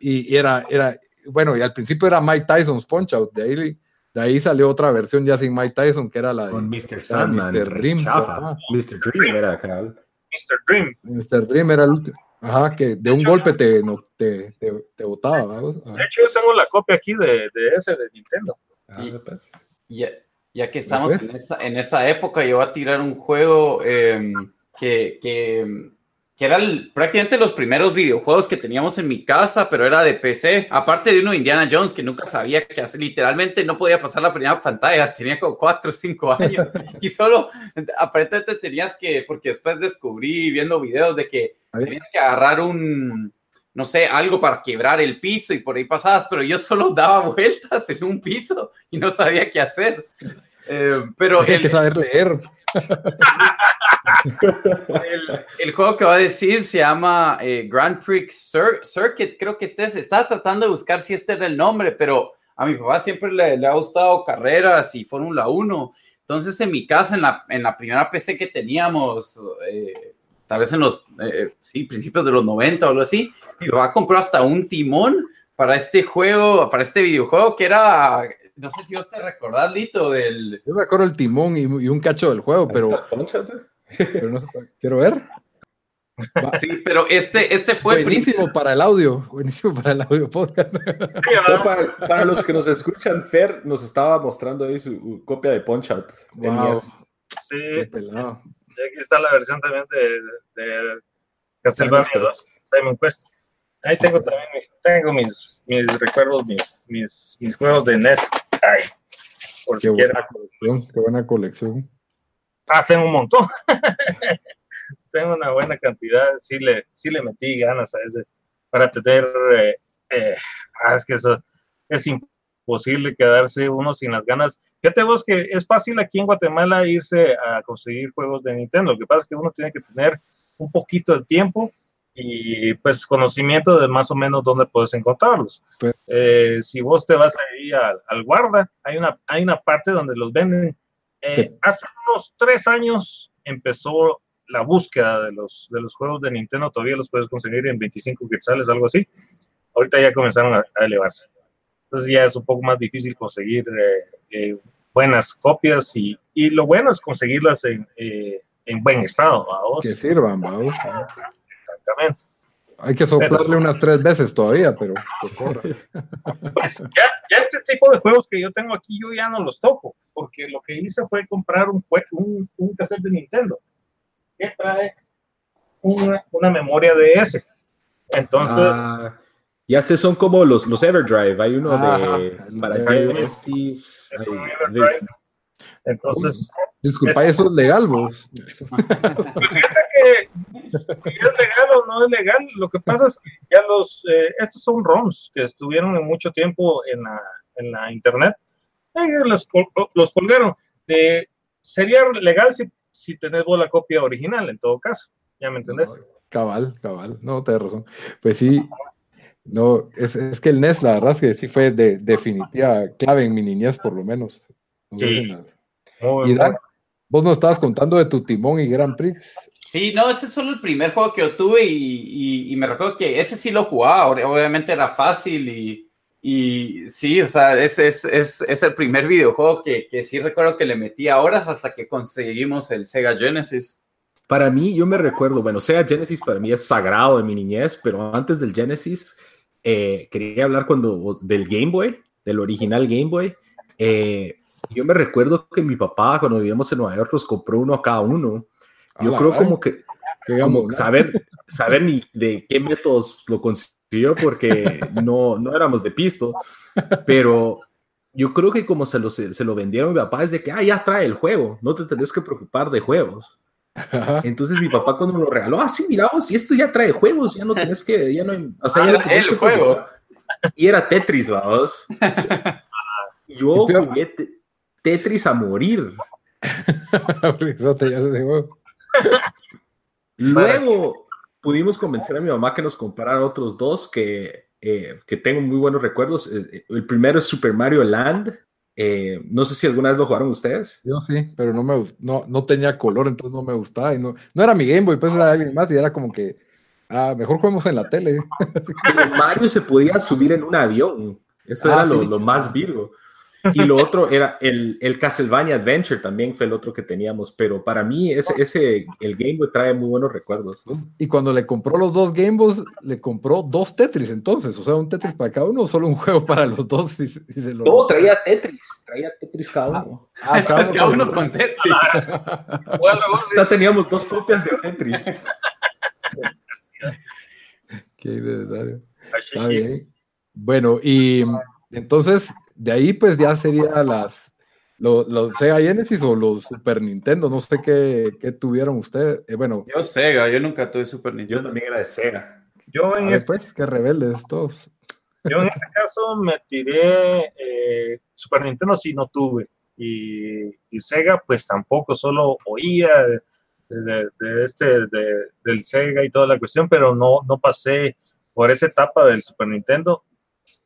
[SPEAKER 1] y, era, era, bueno, y al principio era Mike Tyson's Punch Out, de ahí, de ahí salió otra versión ya sin Mike Tyson, que era la de
[SPEAKER 3] Con Mr. Sandman,
[SPEAKER 1] Mr. Dream.
[SPEAKER 3] Mr. Dream era acá.
[SPEAKER 4] Mr. Dream.
[SPEAKER 1] Mr. Dream era el último. Ajá, que de, un golpe te, no, te, te, te botaba.
[SPEAKER 4] De hecho, yo tengo la copia aquí de, de ese de Nintendo.
[SPEAKER 2] Ah, pues. ya, ya, que estamos en esa, en esa, época, yo voy a tirar un juego eh, que, que que eran prácticamente los primeros videojuegos que teníamos en mi casa, pero era de PC, aparte de uno de Indiana Jones que nunca sabía que hacer, literalmente no podía pasar la primera pantalla, tenía como 4 o 5 años. Y solo aparentemente tenías que, porque después descubrí viendo videos de que tenías que agarrar un, no sé, algo para quebrar el piso y por ahí pasabas, pero yo solo daba vueltas en un piso y no sabía qué hacer. Eh, pero
[SPEAKER 1] hay que saber leer.
[SPEAKER 2] El, juego que va a decir se llama eh, Grand Prix Circuit. Creo que este, estaba tratando de buscar si este era el nombre, pero a mi papá siempre le, ha gustado carreras y Fórmula 1. Entonces, en mi casa, en la, en la primera PC que teníamos, eh, tal vez en los sí, principios de los 90 o algo así, mi papá compró hasta un timón para este juego, para este videojuego que era, no sé si vos te recordás, Lito, del...
[SPEAKER 1] Yo me acuerdo el timón y, y un cacho del juego, pero, pero no sé, quiero ver.
[SPEAKER 2] Va. Sí, pero este, este fue
[SPEAKER 1] buenísimo para el audio, buenísimo para el audio podcast.
[SPEAKER 3] para, para, los que nos escuchan, Fer nos estaba mostrando ahí su copia de Punch Out.
[SPEAKER 4] Wow. Sí, pelado. y aquí está la versión también de, de Castlevania 2, Simon Quest. Ahí tengo también tengo mis, mis recuerdos, mis, mis, mis juegos de NES.
[SPEAKER 1] Por qué, buena colección, qué buena colección.
[SPEAKER 4] Ah, tengo un montón. tengo una buena cantidad, sí le, sí le metí ganas a ese, para tener, eh, eh, ah, es que eso es imposible quedarse uno sin las ganas. Fíjate vos que es fácil aquí en Guatemala irse a conseguir juegos de Nintendo, lo que pasa es que uno tiene que tener un poquito de tiempo y pues conocimiento de más o menos dónde puedes encontrarlos. Pues, eh, si vos te vas ahí al, al, guarda, hay una, hay una parte donde los venden. Eh, hace unos tres años empezó la búsqueda de los, de los juegos de Nintendo, todavía los puedes conseguir en 25 quetzales, algo así. Ahorita ya comenzaron a, a elevarse. Entonces ya es un poco más difícil conseguir eh, buenas copias y, y, lo bueno es conseguirlas en, en buen estado.
[SPEAKER 1] Que sirvan, vamos. Exactamente. Hay que soplarle pero, unas tres veces todavía, pero
[SPEAKER 4] pues ya, ya, este tipo de juegos que yo tengo aquí, yo ya no los toco, porque lo que hice fue comprar un, un, un cassette de Nintendo que trae una, una memoria DS. Entonces.
[SPEAKER 3] Ah, ya sé, son como los, los Everdrive. Hay uno ah, de. Para Genesis.
[SPEAKER 4] Entonces.
[SPEAKER 1] Disculpa, es, eso es legal, vos.
[SPEAKER 4] Fíjate que si es legal o no es legal, lo que pasa es que ya los. Eh, estos son ROMs que estuvieron mucho tiempo en la, en la internet. Los, los colgaron. Sería legal si si tenés vos la copia original, en todo caso. ¿Ya me entendés?
[SPEAKER 1] cabal, cabal. No, te razón. Pues sí, no, es, es, que el NES, la verdad es que sí fue de definitiva clave en mi niñez, por lo menos.
[SPEAKER 4] No sí.
[SPEAKER 1] Y Dan, vos nos estabas contando de tu timón y Grand Prix.
[SPEAKER 2] Sí, no, ese es solo el primer juego que yo tuve y, y, y me recuerdo que ese sí lo jugaba, obviamente era fácil y, y sí, o sea, es, es, es, es el primer videojuego que, que, sí recuerdo que le metí a horas hasta que conseguimos el Sega Genesis.
[SPEAKER 3] Para mí, yo me recuerdo, bueno, Sega Genesis para mí es sagrado de mi niñez, pero antes del Genesis, eh, quería hablar cuando, del Game Boy, del original Game Boy. Eh, yo me recuerdo que mi papá, cuando vivíamos en Nueva York, nos compró uno a cada uno. Yo ah, creo como que, como saber, saber ni de qué métodos lo consiguió porque no, no éramos de pisto, pero yo creo que como se lo, se, lo vendieron a mi papá es de que, ah, ya trae el juego, no te tenés que preocupar de juegos. Entonces mi papá cuando me lo regaló, ah, sí, miramos, y esto ya trae juegos, ya no tenés que, ya no, o sea, ya no
[SPEAKER 2] tenés el que juego.
[SPEAKER 3] Y era Tetris, vamos. Yo jugué Tetris a morir. Luego, pudimos convencer a mi mamá que nos comprara otros dos que, eh, que tengo muy buenos recuerdos. Eh, eh, el primero es Super Mario Land. Eh, no sé si alguna vez lo jugaron ustedes.
[SPEAKER 1] Yo sí, pero no me no, no tenía color, entonces no me gustaba. Y no, no era mi Game Boy, pues era alguien más y era como que, ah, mejor juguemos en la tele.
[SPEAKER 3] Pero Mario se podía subir en un avión. Eso ah, era lo, lo más virgo. Y lo otro era el, el, Castlevania Adventure, también fue el otro que teníamos, pero para mí ese, ese, el Game Boy trae muy buenos recuerdos.
[SPEAKER 1] Y cuando le compró los dos Game Boys, le compró dos Tetris entonces, o sea, un Tetris para cada uno o solo un juego para los dos. Y, y
[SPEAKER 3] se lo... No, traía Tetris, traía Tetris cada uno.
[SPEAKER 2] Ah, ah cada, uno, cada uno con Tetris.
[SPEAKER 3] bueno, o sea, teníamos dos copias de Tetris.
[SPEAKER 1] Qué necesario. Está bien. Bueno, y entonces de ahí pues ya sería las los, los, Sega Genesis o los Super Nintendo, no sé qué, qué tuvieron ustedes. Eh, bueno,
[SPEAKER 2] yo Sega, yo nunca tuve Super Nintendo.
[SPEAKER 3] Yo también era de Sega.
[SPEAKER 4] Yo en
[SPEAKER 1] este, pues, qué rebeldes todos.
[SPEAKER 4] Yo en ese caso me tiré eh, Super Nintendo sí no tuve y, y, Sega pues tampoco, solo oía de, de, de este de, del Sega y toda la cuestión, pero no, no pasé por esa etapa del Super Nintendo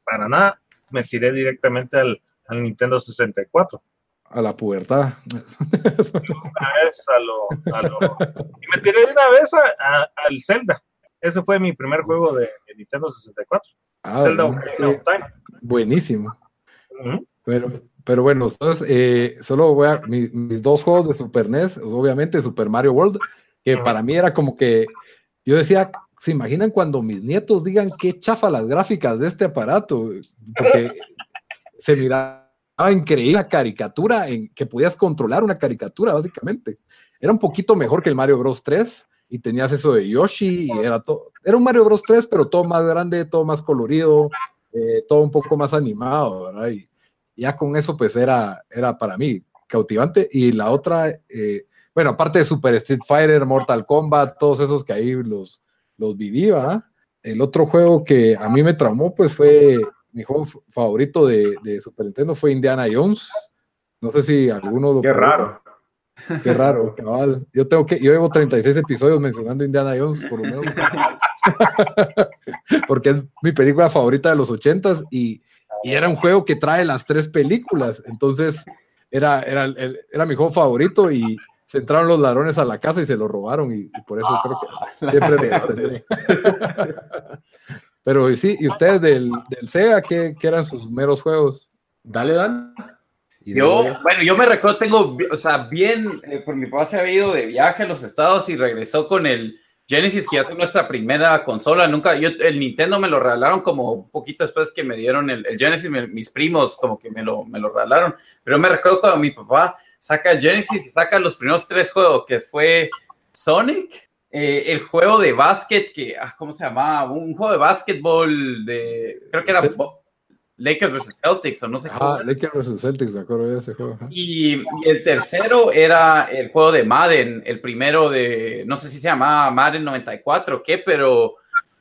[SPEAKER 4] para nada me tiré directamente al, al Nintendo 64.
[SPEAKER 1] A la pubertad.
[SPEAKER 4] Una vez a lo, a lo, y me tiré de una vez a, a, al Zelda. Ese fue mi primer juego de, de, Nintendo 64.
[SPEAKER 1] Ah,
[SPEAKER 4] Zelda
[SPEAKER 1] bueno,
[SPEAKER 4] Ocarina
[SPEAKER 1] sí,
[SPEAKER 4] of Time.
[SPEAKER 1] buenísimo. Pero, pero bueno, entonces, eh, solo voy a mi- mis dos juegos de Super NES, obviamente Super Mario World, que para mí era como que yo decía, ¿se imaginan cuando mis nietos digan qué chafa las gráficas de este aparato? Porque se miraba increíble la caricatura, en que podías controlar una caricatura, básicamente. Era un poquito mejor que el Mario Bros 3 y tenías eso de Yoshi y era todo, era un Mario Bros 3, pero todo más grande, todo más colorido, eh, todo un poco más animado, ¿verdad? Y ya con eso pues era, era para mí cautivante. Y la otra, eh, bueno, aparte de Super Street Fighter, Mortal Kombat, todos esos que ahí los, los viví, ¿verdad? El otro juego que a mí me traumó pues fue mi juego favorito de, de Super Nintendo fue Indiana Jones. No sé si alguno lo
[SPEAKER 3] Qué raro.
[SPEAKER 1] Qué raro, cabal. Yo tengo que, yo llevo 36 episodios mencionando Indiana Jones, por lo menos. Porque es mi película favorita de los 80s y, y era un juego que trae las tres películas. Entonces, era, era, era mi juego favorito y se entraron los ladrones a la casa y se lo robaron y, y por eso creo que siempre lo tendré. Pero sí, ¿y ustedes del, del Sega qué, qué eran sus meros juegos?
[SPEAKER 3] Dale, Dan. Y
[SPEAKER 2] Yo, bueno, yo me recuerdo, tengo, o sea, bien, eh, por mi papá se había ido de viaje a los estados y regresó con el Genesis, que ya fue nuestra primera consola. Nunca, yo, el Nintendo me lo regalaron como un poquito después que me dieron el, el Genesis, me- mis primos como que me lo, me lo regalaron. Pero me recuerdo cuando mi papá saca Genesis y saca los primeros tres juegos, que fue Sonic, eh, el juego de básquet, que, ah, ¿cómo se llamaba? Un juego de básquetbol de, creo que era
[SPEAKER 1] Sí.
[SPEAKER 2] Lakers vs. Celtics o no sé cómo.
[SPEAKER 1] Ah, Lakers vs Celtics, me acuerdo de ese juego.
[SPEAKER 2] y el tercero era el juego de Madden, el primero de, no sé si se llamaba Madden 94 o qué, pero,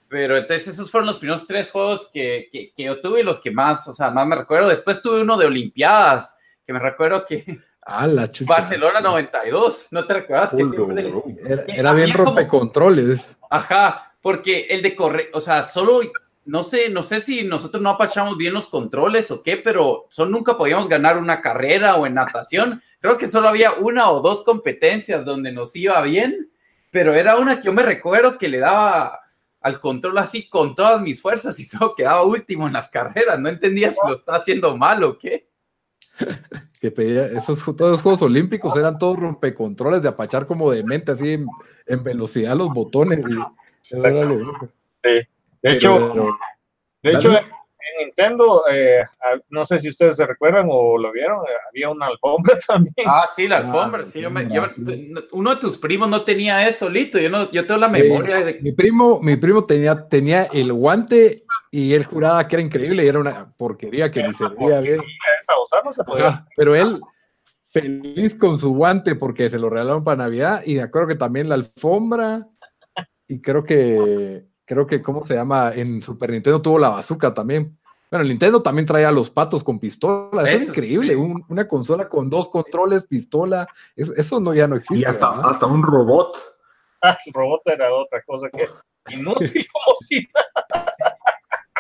[SPEAKER 2] pero entonces esos fueron los primeros tres juegos que, que, que yo tuve y los que más, o sea, más me recuerdo. Después tuve uno de Olimpiadas, que me recuerdo que
[SPEAKER 1] Ah, la chucha.
[SPEAKER 2] Barcelona 92, ¿no te recuerdas? Que siempre-.
[SPEAKER 1] Era, bien
[SPEAKER 2] había como-
[SPEAKER 1] rompecontroles.
[SPEAKER 2] Ajá, porque el de correr, o sea, solo, no sé, no sé si nosotros no apachamos bien los controles o qué, pero solo nunca podíamos ganar una carrera o en natación. Creo que solo había una o dos competencias donde nos iba bien, pero era una que yo me recuerdo que le daba al control así con todas mis fuerzas y solo quedaba último en las carreras. No entendía si lo estaba haciendo mal o qué.
[SPEAKER 1] que pedía, esos, todos los Juegos Olímpicos eran todos rompecontroles de apachar como de mente, así en, en velocidad los botones. Y eso era lo único.
[SPEAKER 4] De hecho,
[SPEAKER 1] Pero-
[SPEAKER 4] de hecho,
[SPEAKER 1] Dale.
[SPEAKER 4] En Nintendo, eh, a- no sé si ustedes se recuerdan o lo vieron, eh, había una alfombra también.
[SPEAKER 2] Ah, sí, la alfombra. sí, yo me- yo-
[SPEAKER 1] Ah,
[SPEAKER 2] uno de tus primos no tenía eso, Lito. Yo, no, yo tengo la memoria de
[SPEAKER 1] mi primo, mi primo tenía, tenía el guante y él juraba que era increíble y era una porquería que ni servía bien.
[SPEAKER 4] Esa usar no se podía.
[SPEAKER 1] Ajá, pero él feliz con su guante porque se lo regalaron para Navidad y de acuerdo que también la alfombra y creo que creo que cómo se llama en Super Nintendo tuvo la bazooka también. Bueno, el Nintendo también traía los patos con pistola, eso es increíble,
[SPEAKER 2] sí.
[SPEAKER 1] un- una consola con dos controles, pistola, eso, eso no ya no existe.
[SPEAKER 3] Y hasta,
[SPEAKER 1] ¿verdad?
[SPEAKER 3] hasta un robot.
[SPEAKER 4] Ah, el robot era otra cosa que inútil como si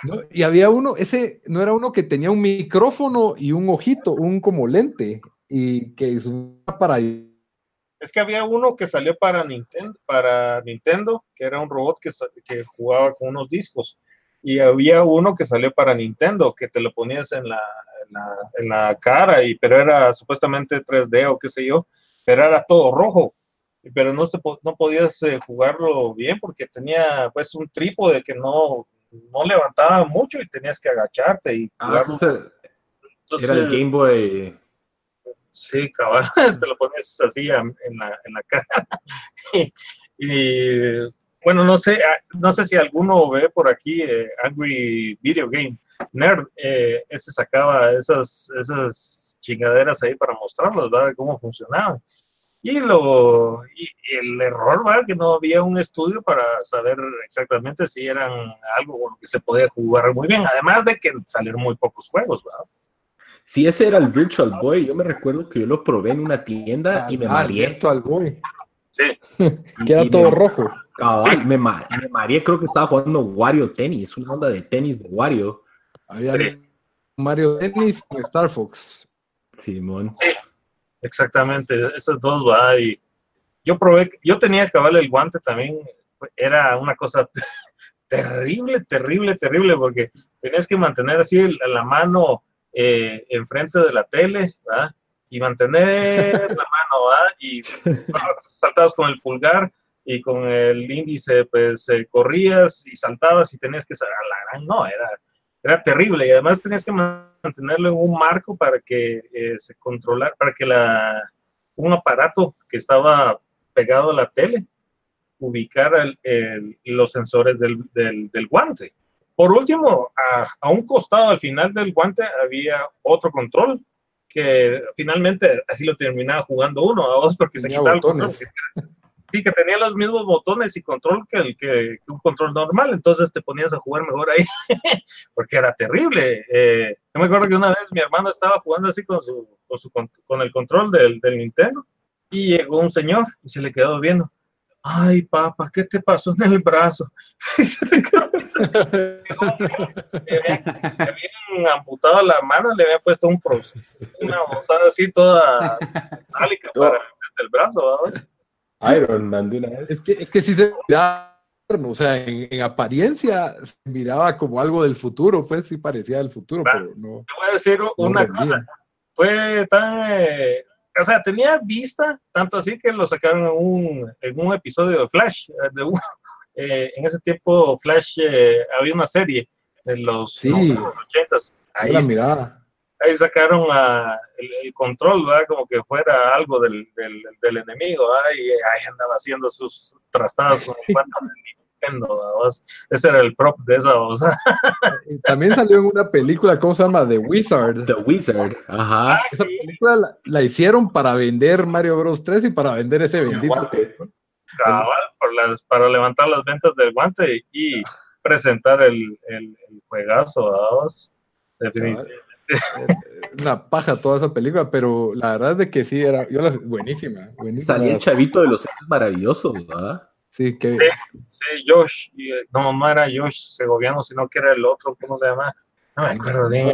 [SPEAKER 1] ¿no? Y había uno, ese no era uno que tenía un micrófono y un ojito, un como lente y que usaba para
[SPEAKER 4] Es que había uno que salió para Nintendo, para Nintendo, que era un robot que, que jugaba con unos discos. Y había uno que salió para Nintendo, que te lo ponías en la, en la, en la cara, y, pero era supuestamente 3D o qué sé yo, pero era todo rojo. Pero no, se, no podías eh, jugarlo bien porque tenía pues un trípode que no, no levantaba mucho y tenías que agacharte y
[SPEAKER 3] Ah, ese era
[SPEAKER 4] Entonces,
[SPEAKER 3] el Game Boy.
[SPEAKER 4] Sí, cabal, te lo pones así en la, en la cara. y, y, bueno, no sé, ah, no sé si alguno ve por aquí eh, Angry Video Game Nerd, eh, este sacaba esas, esas chingaderas ahí para mostrarlas, ¿verdad? Cómo funcionaban. Y, lo, y, el error, ¿verdad? Que no había un estudio para saber exactamente si eran algo con lo que se podía jugar muy bien, además de que salieron muy pocos juegos, ¿verdad?
[SPEAKER 3] Si ese era el Virtual Boy, yo me recuerdo que yo lo probé en una tienda y me
[SPEAKER 1] Ah,
[SPEAKER 3] mareé.
[SPEAKER 1] Virtual Boy,
[SPEAKER 4] Sí,
[SPEAKER 1] que era
[SPEAKER 3] Y
[SPEAKER 1] todo
[SPEAKER 3] me-
[SPEAKER 1] rojo.
[SPEAKER 3] Cabal, me, ma- me mareé, creo que estaba jugando Wario Tennis, una onda de tenis de Wario.
[SPEAKER 1] Había
[SPEAKER 4] Sí.
[SPEAKER 1] Mario Tennis y Star Fox.
[SPEAKER 3] Simón.
[SPEAKER 4] Exactamente, esas dos va y yo probé, yo tenía cabal el guante también, era una cosa terrible, terrible, terrible, porque tenías que mantener así la mano eh, enfrente de la tele, ¿verdad? Y mantener la mano, ¿verdad? Y saltabas con el pulgar y con el índice, pues eh, corrías y saltabas y tenías que salir no, era, era terrible y además tenías que mantenerlo en un marco para que eh, se controlara, para que la, un aparato que estaba pegado a la tele ubicara los sensores del, del guante. Por último, a, un costado al final del guante había otro control que finalmente así lo terminaba jugando uno a dos porque se quitaba el control. Sí, que tenía los mismos botones y control que, el, que, un control normal, entonces te ponías a jugar mejor ahí, porque era terrible. Eh, yo me acuerdo que una vez mi hermano estaba jugando así con, su, con, su, con el control del, del Nintendo y llegó un señor y se le quedó viendo ay papá, ¿qué te pasó en el brazo? le habían amputado la mano, le habían puesto un pros, una bolsada así toda metálica para el brazo.
[SPEAKER 3] Iron Man de una vez.
[SPEAKER 1] Es que, es que si se miraba, o sea, en, apariencia se miraba como algo del futuro, pues sí parecía del futuro, pero no.
[SPEAKER 4] Te voy a decir una cosa, fue tan... Eh, o sea, tenía vista, tanto así que lo sacaron en un, en un episodio de Flash. Eh, de eh, en ese tiempo, Flash eh, había una serie en los,
[SPEAKER 1] sí,
[SPEAKER 4] 80
[SPEAKER 1] Ahí, la
[SPEAKER 4] ahí sacaron el, control, ¿verdad? Como que fuera algo del, del, del enemigo, ¿verdad? Y ahí andaba haciendo sus trastadas con el ese era el prop de esa voz.
[SPEAKER 1] También salió en una película, ¿cómo se llama? The Wizard.
[SPEAKER 3] The Wizard, ajá.
[SPEAKER 1] Ah, esa película la, hicieron para vender Mario Bros 3 y para vender ese bendito.
[SPEAKER 4] para levantar las ventas del guante y presentar el, el, juegazo, Definitivamente.
[SPEAKER 1] Una paja toda esa película, pero la verdad es de que sí era yo buenísima, buenísima.
[SPEAKER 3] Salía el chavito de los años maravillosos, ¿verdad?
[SPEAKER 1] Sí, que...
[SPEAKER 4] sí, Josh, eh, no, no era Josh Segoviano, sino que era el otro, ¿cómo se llama? No me acuerdo bien.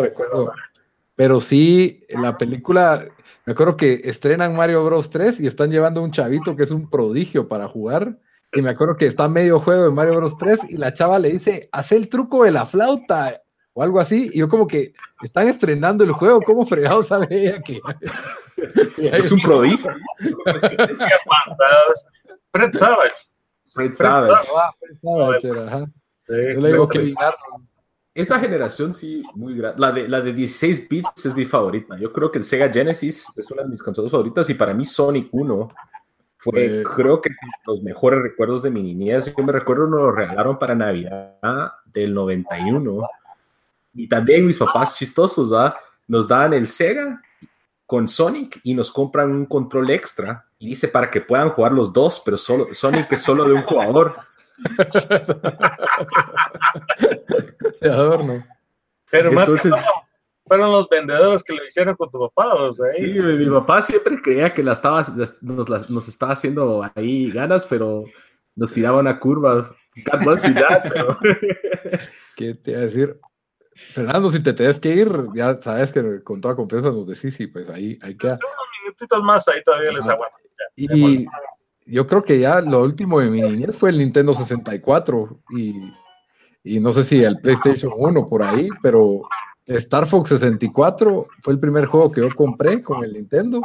[SPEAKER 1] Pero sí, la película, me acuerdo que estrenan Mario Bros 3 y están llevando un chavito que es un prodigio para jugar. Y me acuerdo que está medio juego de Mario Bros 3 y la chava le dice, haz el truco de la flauta o algo así. Y yo como que están estrenando el juego, ¿cómo fregado sabe ella que...
[SPEAKER 3] es un prodigio?
[SPEAKER 4] Fred Savage.
[SPEAKER 3] Fred Savage. Esa generación sí, muy grande. La de, la de 16 bits es mi favorita. Yo creo que el Sega Genesis es una de mis consolas favoritas y para mí Sonic 1 fue, creo que los mejores recuerdos de mi niñez. Yo me recuerdo, nos lo regalaron para Navidad del 91. Y también mis papás chistosos, ¿verdad? Nos daban el Sega con Sonic y nos compran un control extra y dice para que puedan jugar los dos, pero solo Sonic es solo de un jugador.
[SPEAKER 4] Pero más que fueron los vendedores que lo hicieron con tu papá. O sea,
[SPEAKER 3] sí, mi papá siempre creía que la estaba, nos, nos, estaba haciendo ahí ganas, pero nos tiraba una curva. pero...
[SPEAKER 1] ¿Qué te iba a decir? Fernando, si te tienes que ir, ya sabes que con toda confianza nos decís, y pues ahí, ahí queda.
[SPEAKER 4] Unos minutitos más, ahí todavía les aguanto.
[SPEAKER 1] Y yo creo que ya lo último de mi niñez fue el Nintendo 64 y, y no sé si el PlayStation 1 por ahí, pero Star Fox 64 fue el primer juego que yo compré con el Nintendo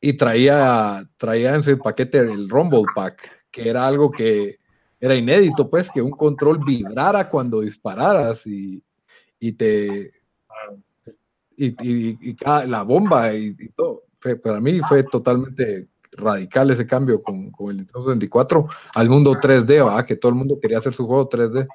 [SPEAKER 1] y traía, traía en su paquete el Rumble Pack, que era algo que era inédito, pues, que un control vibrara cuando dispararas y, y te... Y, la bomba y, todo. para mí fue totalmente radical ese cambio con, con el Nintendo 64 al mundo 3D, ¿va? que todo el mundo quería hacer su juego 3D.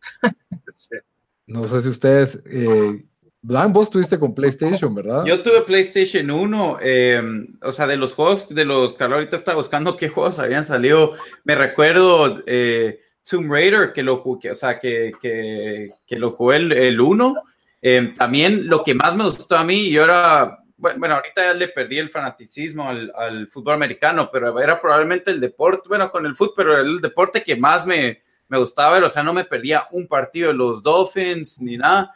[SPEAKER 1] No sé si ustedes, eh, Blanc, vos tuviste con PlayStation, ¿verdad?
[SPEAKER 2] Yo tuve PlayStation 1, eh, o sea, de los juegos, de los que ahorita estaba buscando qué juegos habían salido, me recuerdo eh, Tomb Raider, que lo jugué, o sea, que, que, que lo jugué el, 1. Eh, también lo que más me gustó a mí, yo era bueno, ahorita ya le perdí el fanaticismo al, fútbol americano, pero era probablemente el deporte, bueno, con el fútbol, pero el deporte que más me, me gustaba ver, o sea, no me perdía un partido de los Dolphins ni nada.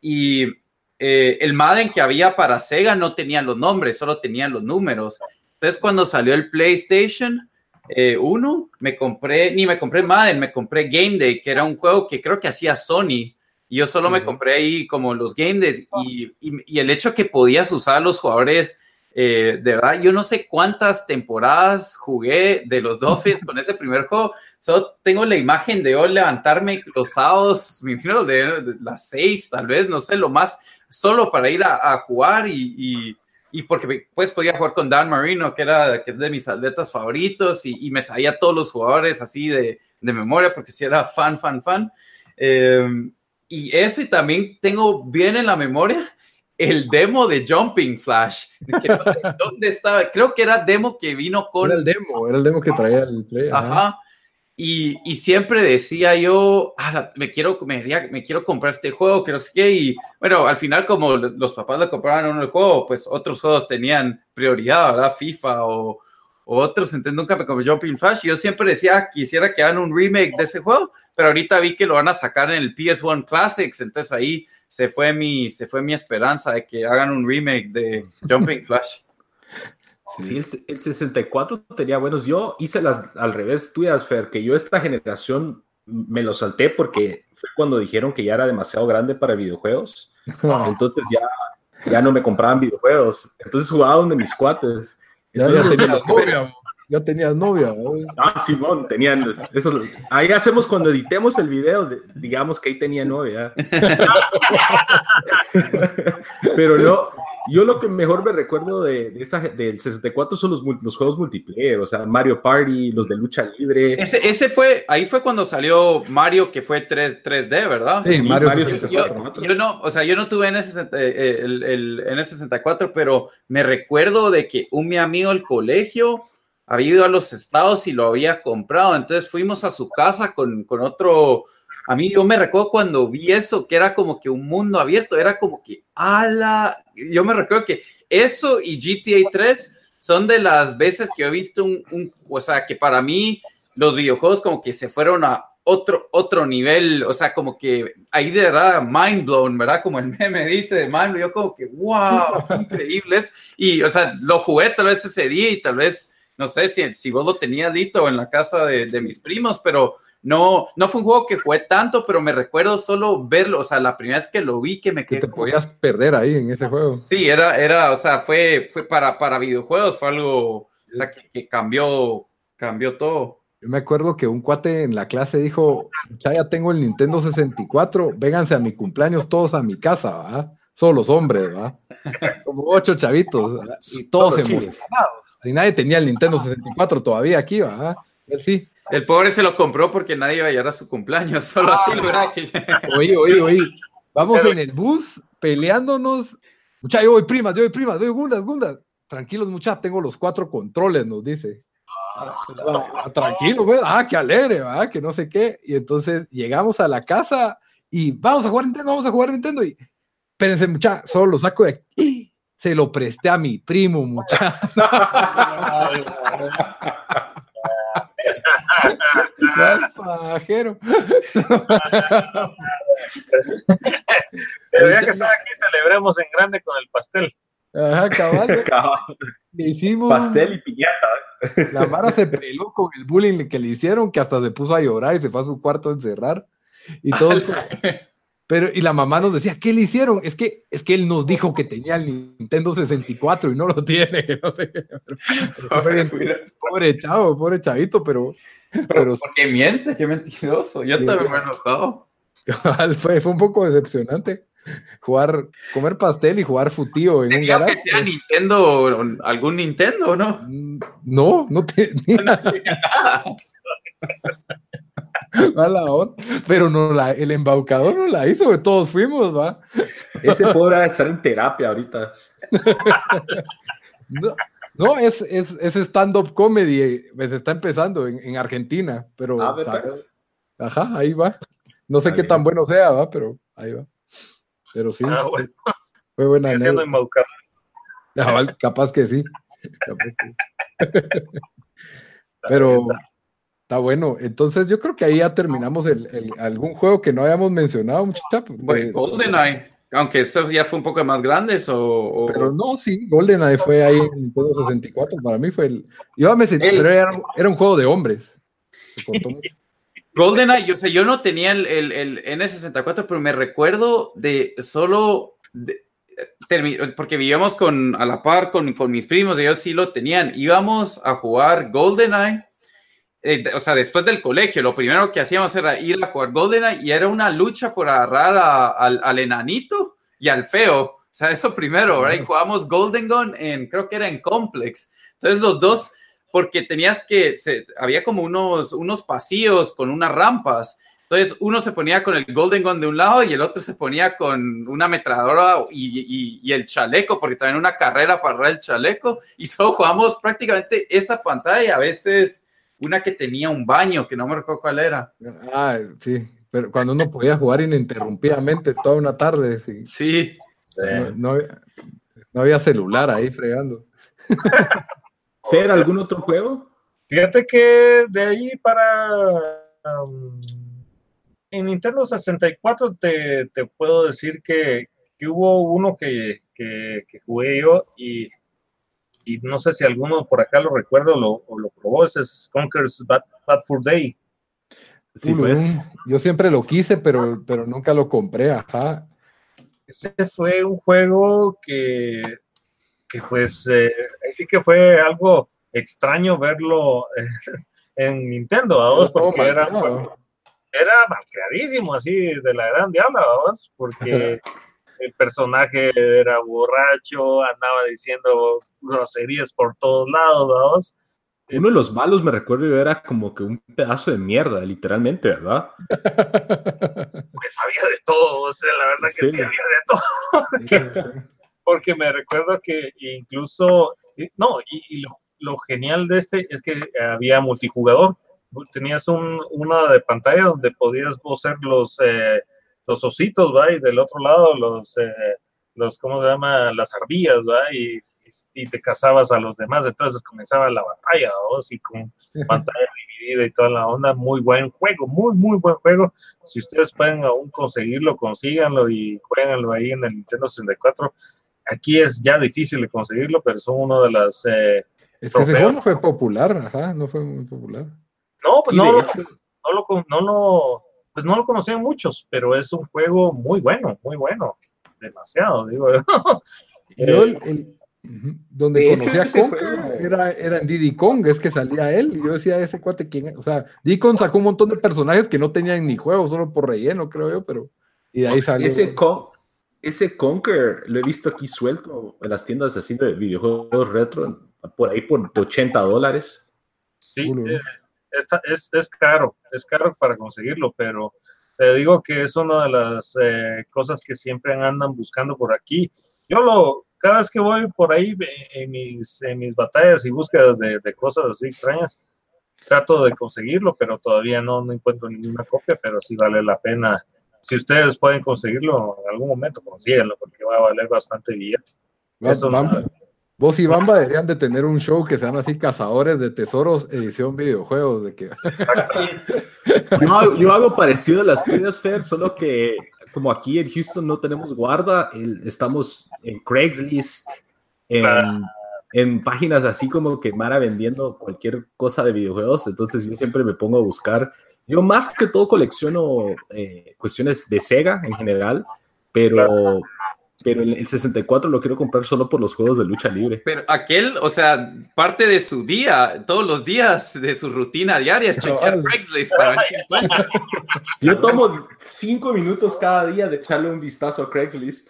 [SPEAKER 2] Y eh, el Madden que había para Sega no tenía los nombres, solo tenían los números. Entonces, cuando salió el PlayStation 1, eh, me compré, ni me compré Madden, me compré Game Day, que era un juego que creo que hacía Sony Y yo solo me compré ahí como los game days y, y, el hecho que podías usar los jugadores, eh, de verdad, yo no sé cuántas temporadas jugué de los Dolphins con ese primer juego. Solo tengo la imagen de yo levantarme los sábados, me imagino de, las seis, tal vez, no sé, lo más, solo para ir a, jugar y y porque pues podía jugar con Dan Marino, que era que es de mis atletas favoritos, y, me sabía todos los jugadores así de, de memoria, porque sí era fan, fan, fan. Em, y eso, y también tengo bien en la memoria el demo de Jumping Flash. ¿Dónde estaba? Creo que era demo que vino con.
[SPEAKER 1] Era el demo, era el demo que traía el play.
[SPEAKER 2] Ajá. Y, y, siempre decía yo, ah, me, quiero, me, me, quiero comprar este juego, que no sé qué. Y bueno, al final, como los papás le compraron el juego, pues otros juegos tenían prioridad, ¿verdad? FIFA o, o otros. Entonces nunca me compré Jumping Flash. Yo siempre decía, quisiera que hagan un remake de ese juego, pero ahorita vi que lo van a sacar en el PS1 Classics. Entonces ahí se fue mi, se fue mi esperanza de que hagan un remake de Jumping Flash.
[SPEAKER 3] Sí, el, 64 tenía buenos. Yo hice las al revés tuyas, Fer, que yo esta generación me lo salté porque fue cuando dijeron que ya era demasiado grande para videojuegos. Entonces ya, ya no me compraban videojuegos. Entonces jugaba donde mis cuates.
[SPEAKER 1] Ya, ya tenías novia. Ya tenías novia.
[SPEAKER 3] Ah, Simón, tenían. Eso, ahí hacemos cuando editemos el video, digamos que ahí tenía novia. Pero no, yo lo que mejor me recuerdo de, esa, del 64 son los, los, juegos multiplayer, o sea, Mario Party, los de lucha libre.
[SPEAKER 2] Ese, ese fue, ahí fue cuando salió Mario, que fue 3, 3D, ¿verdad?
[SPEAKER 1] Sí, Mario,
[SPEAKER 2] 64. Yo, no, o sea, yo no tuve en ese, eh, el, el, en 64, pero me recuerdo de que un mi amigo del colegio había ido a los estados y lo había comprado, entonces fuimos a su casa con, con otro a mí yo me recuerdo cuando vi eso, que era como que un mundo abierto, era como que, ala, yo me recuerdo que eso y GTA 3 son de las veces que he visto un, o sea, que para mí los videojuegos como que se fueron a otro, otro nivel, o sea, como que ahí de verdad, mind blown, ¿verdad? Como el meme dice de mind yo como que, wow, qué increíbles. Y, o sea, lo jugué tal vez ese día y tal vez, no sé si, si vos lo tenías dito en la casa de, de mis primos, pero no, no fue un juego que jugué tanto, pero me recuerdo solo verlo, o sea, la primera vez que lo vi que me
[SPEAKER 1] quedé. Que te podías perder ahí en ese juego.
[SPEAKER 2] Sí, era, era, o sea, fue, fue para, para videojuegos, fue algo, o sea, que, cambió, cambió todo.
[SPEAKER 1] Yo me acuerdo que un cuate en la clase dijo, ya, tengo el Nintendo 64, vénganse a mi cumpleaños todos a mi casa, ¿verdad? Solo los hombres, ¿verdad? Como ocho chavitos, y todos emocionados. Y nadie tenía el Nintendo 64 todavía aquí, ¿verdad? Él sí.
[SPEAKER 2] El pobre se lo compró porque nadie iba a llegar a su cumpleaños, solo así
[SPEAKER 1] ah. lo Oye, oye, oye, vamos en el bus peleándonos. Muchachos, yo voy primas, yo voy primas, doy gundas, gundas. Tranquilos, muchachos, tengo los cuatro controles, nos dice. Ah, tranquilo, ¿ves? ah, qué alegre, ¿verdad? que no sé qué. Y entonces llegamos a la casa y vamos a jugar Nintendo, vamos a jugar Nintendo. Y espérense, muchachos, solo lo saco de aquí. Se lo presté a mi primo, muchachos. pajero.
[SPEAKER 4] Pero ya que está aquí, celebremos en grande con el pastel.
[SPEAKER 1] Ajá, cabal. Hicimos.
[SPEAKER 3] Pastel y piñata.
[SPEAKER 1] La Mara se peló con el bullying que le hicieron, que hasta se puso a llorar y se fue a su cuarto a encerrar. Y todos. Pero, y la mamá nos decía, ¿qué le hicieron? Es que, es que él nos dijo que tenía el Nintendo 64 y no lo tiene. pobre, chavo, pobre chavito, pero.
[SPEAKER 2] Pero, ¿por qué miente? Qué mentiroso. Yo también me he enojado.
[SPEAKER 1] fue, fue un poco decepcionante jugar, comer pastel y jugar futío en un
[SPEAKER 2] garaje. que sea Nintendo, algún Nintendo, ¿no?
[SPEAKER 1] Mm, no, no tenía. No tenía nada. Pero no la, el embaucador no la hizo, todos fuimos, ¿va?
[SPEAKER 3] Ese pobre estar en terapia ahorita.
[SPEAKER 1] No, es, es, es stand-up comedy, pues está empezando en, Argentina, pero ah, ajá, ahí va. No sé qué tan bueno sea, ¿va? Pero ahí va. Pero sí, ah, fue buena. embaucador. capaz que sí. pero Está bueno. Entonces yo creo que ahí ya terminamos el, algún juego que no habíamos mencionado, muchacha.
[SPEAKER 2] Pues, GoldenEye, aunque esto ya fue un poco más grande, o,
[SPEAKER 1] Pero no, sí, GoldenEye fue ahí en Nintendo 64. Para mí fue el... Yo me sentí, pero era, un juego de hombres.
[SPEAKER 2] GoldenEye, yo, o sea, yo no tenía el, el, el, N64, pero me recuerdo de solo. porque vivíamos con, a la par con, con, mis primos, ellos sí lo tenían. Íbamos a jugar GoldenEye. Eh, o sea, después del colegio, lo primero que hacíamos era ir a jugar GoldenEye y era una lucha por agarrar al, al enanito y al feo. O sea, eso primero, ¿verdad? Y jugamos Golden Gun en, creo que era en Complex. Entonces los dos porque tenías que, se, había como unos, unos pasillos con unas rampas. Entonces uno se ponía con el Golden Gun de un lado y el otro se ponía con una ametralladora y, y, el chaleco, porque también una carrera para el chaleco. Y solo jugamos prácticamente esa pantalla, a veces una que tenía un baño, que no me recuerdo cuál era.
[SPEAKER 1] Ah, sí, pero cuando uno podía jugar ininterrumpidamente toda una tarde.
[SPEAKER 2] Sí. sí.
[SPEAKER 1] No, no, había celular ahí fregando.
[SPEAKER 3] Fer, ¿algún otro juego?
[SPEAKER 4] Fíjate que de ahí para um, en Nintendo 64 te, te puedo decir que, que hubo uno que, que, jugué yo y, y, no sé si alguno por acá lo recuerdo lo, o lo probó, ese es Conker's Bad, Bad Fur Day.
[SPEAKER 1] Sí, pues. Yo siempre lo quise, pero, pero nunca lo compré, ajá.
[SPEAKER 4] Ese fue un juego que que pues eh, sí que fue algo extraño verlo en Nintendo, ¿vos? porque era, era malcriadísimo así de la gran diabla, ¿vos? porque el personaje era borracho, andaba diciendo groserías por todos lados, ¿vos?
[SPEAKER 3] Uno de los malos, me recuerdo, era como que un pedazo de mierda, literalmente, ¿verdad?
[SPEAKER 4] Pues había de todo, o sea, la verdad que sí, había de todo. porque me recuerdo que incluso, no, y, lo, genial de este es que había multijugador. Tenías un, una de pantalla donde podías vos ser los, eh, los ositos, ¿va? Y del otro lado los, eh, los ¿cómo se llama? Las ardillas, ¿va? Y, y, te cazabas a los demás. Entonces comenzaba la batalla, ¿no? Y con pantalla dividida y toda la onda. Muy buen juego, muy, muy buen juego. Si ustedes pueden aún conseguirlo, consíganlo y jueguenlo ahí en el Nintendo 64 Aquí es ya difícil de conseguirlo, pero son uno de las... Eh,
[SPEAKER 1] es que ese juego no fue popular, ajá, no fue muy popular.
[SPEAKER 4] No, pues no, lo, no, lo, pues no lo conocían muchos, pero es un juego muy bueno, muy bueno, demasiado, digo.
[SPEAKER 1] Yo el, donde conocía a Kong era, era en Diddy Kong, es que salía él, y yo decía, ese cuate, ¿quién O sea, Diddy Kong sacó un montón de personajes que no tenían ni juego, solo por relleno, creo yo, pero... Y de ahí salió.
[SPEAKER 3] Ese Kong, ese Conquer lo he visto aquí suelto en las tiendas así de videojuegos retro, por ahí por 80 dólares.
[SPEAKER 4] Sí, eh, es, es, caro, es caro para conseguirlo, pero te digo que es una de las eh, cosas que siempre andan buscando por aquí. Yo lo, cada vez que voy por ahí en mis, en mis batallas y búsquedas de, de cosas así extrañas, trato de conseguirlo, pero todavía no, no encuentro ninguna copia, pero sí vale la pena si ustedes pueden conseguirlo en algún momento, consíguenlo, porque va a valer bastante billete.
[SPEAKER 1] Vos y Bamba deberían de tener un show que sean así cazadores de tesoros, edición videojuegos. De que...
[SPEAKER 3] yo, hago parecido a las tuyas, Fer, solo que como aquí en Houston no tenemos guarda, estamos en Craigslist, en, en, páginas así como que Mara vendiendo cualquier cosa de videojuegos, entonces yo siempre me pongo a buscar yo más que todo colecciono eh, cuestiones de Sega en general, pero, pero el 64 lo quiero comprar solo por los juegos de lucha libre.
[SPEAKER 2] Pero aquel, o sea, parte de su día, todos los días de su rutina diaria es chequear Craigslist para
[SPEAKER 3] Yo tomo cinco minutos cada día de echarle un vistazo a Craigslist.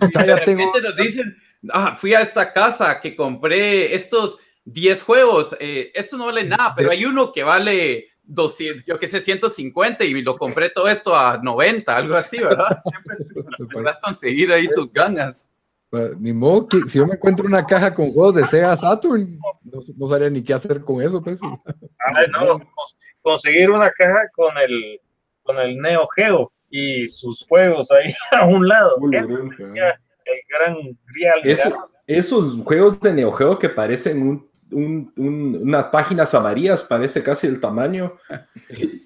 [SPEAKER 2] de repente nos dicen, ah, fui a esta casa que compré estos 10 juegos, eh, estos no valen nada, pero hay uno que vale 200, yo qué sé, 150 y lo compré todo esto a 90, algo así, ¿verdad? Siempre vas a conseguir ahí tus ganas.
[SPEAKER 1] Pues, ni modo que si yo me encuentro una caja con juegos de Sega Saturn, no, sabría ni qué hacer con eso, pues.
[SPEAKER 4] Ay, no, conseguir una caja con el, con el Neo Geo y sus juegos ahí a un lado. el gran
[SPEAKER 3] esos juegos de Neo Geo que parecen un unas páginas amarillas, parece casi el tamaño,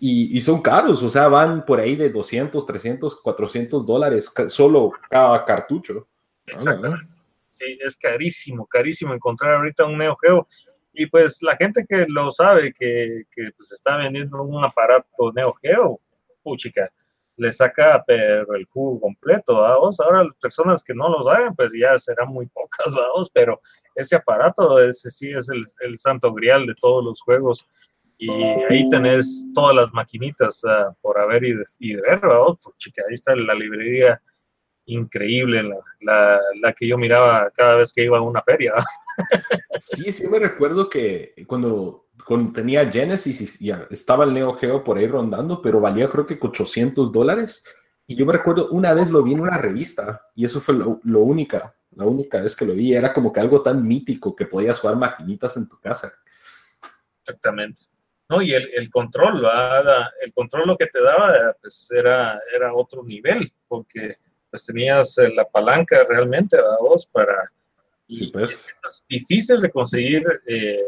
[SPEAKER 3] y, son caros, o sea, van por ahí de 200, 300, 400 dólares solo cada cartucho.
[SPEAKER 4] Sí, es carísimo, carísimo encontrar ahorita un Neo Geo. Y pues la gente que lo sabe, que, que pues está vendiendo un aparato Neo Geo, puchica, le saca pero el jugo completo, vamos. Ahora las personas que no lo saben, pues ya serán muy pocas, vamos, pero ese aparato, ese sí es el, el santo grial de todos los juegos. Y ahí tenés todas las maquinitas uh, por haber y y ver, puchica, ahí está la librería increíble, la, la, la, que yo miraba cada vez que iba a una feria.
[SPEAKER 3] Sí, sí me recuerdo que cuando, cuando tenía Genesis y estaba el Neo Geo por ahí rondando, pero valía creo que 800 dólares. Y yo me recuerdo una vez lo vi en una revista y eso fue lo, lo única, la única vez que lo vi. Era como que algo tan mítico que podías jugar maquinitas en tu casa.
[SPEAKER 4] Exactamente. No, y el, el control, ¿verdad? el control lo que te daba pues, era, era otro nivel, porque pues tenías eh, la palanca realmente, ¿verdad? Vos para...
[SPEAKER 3] Sí, pues.
[SPEAKER 4] es difícil de conseguir eh,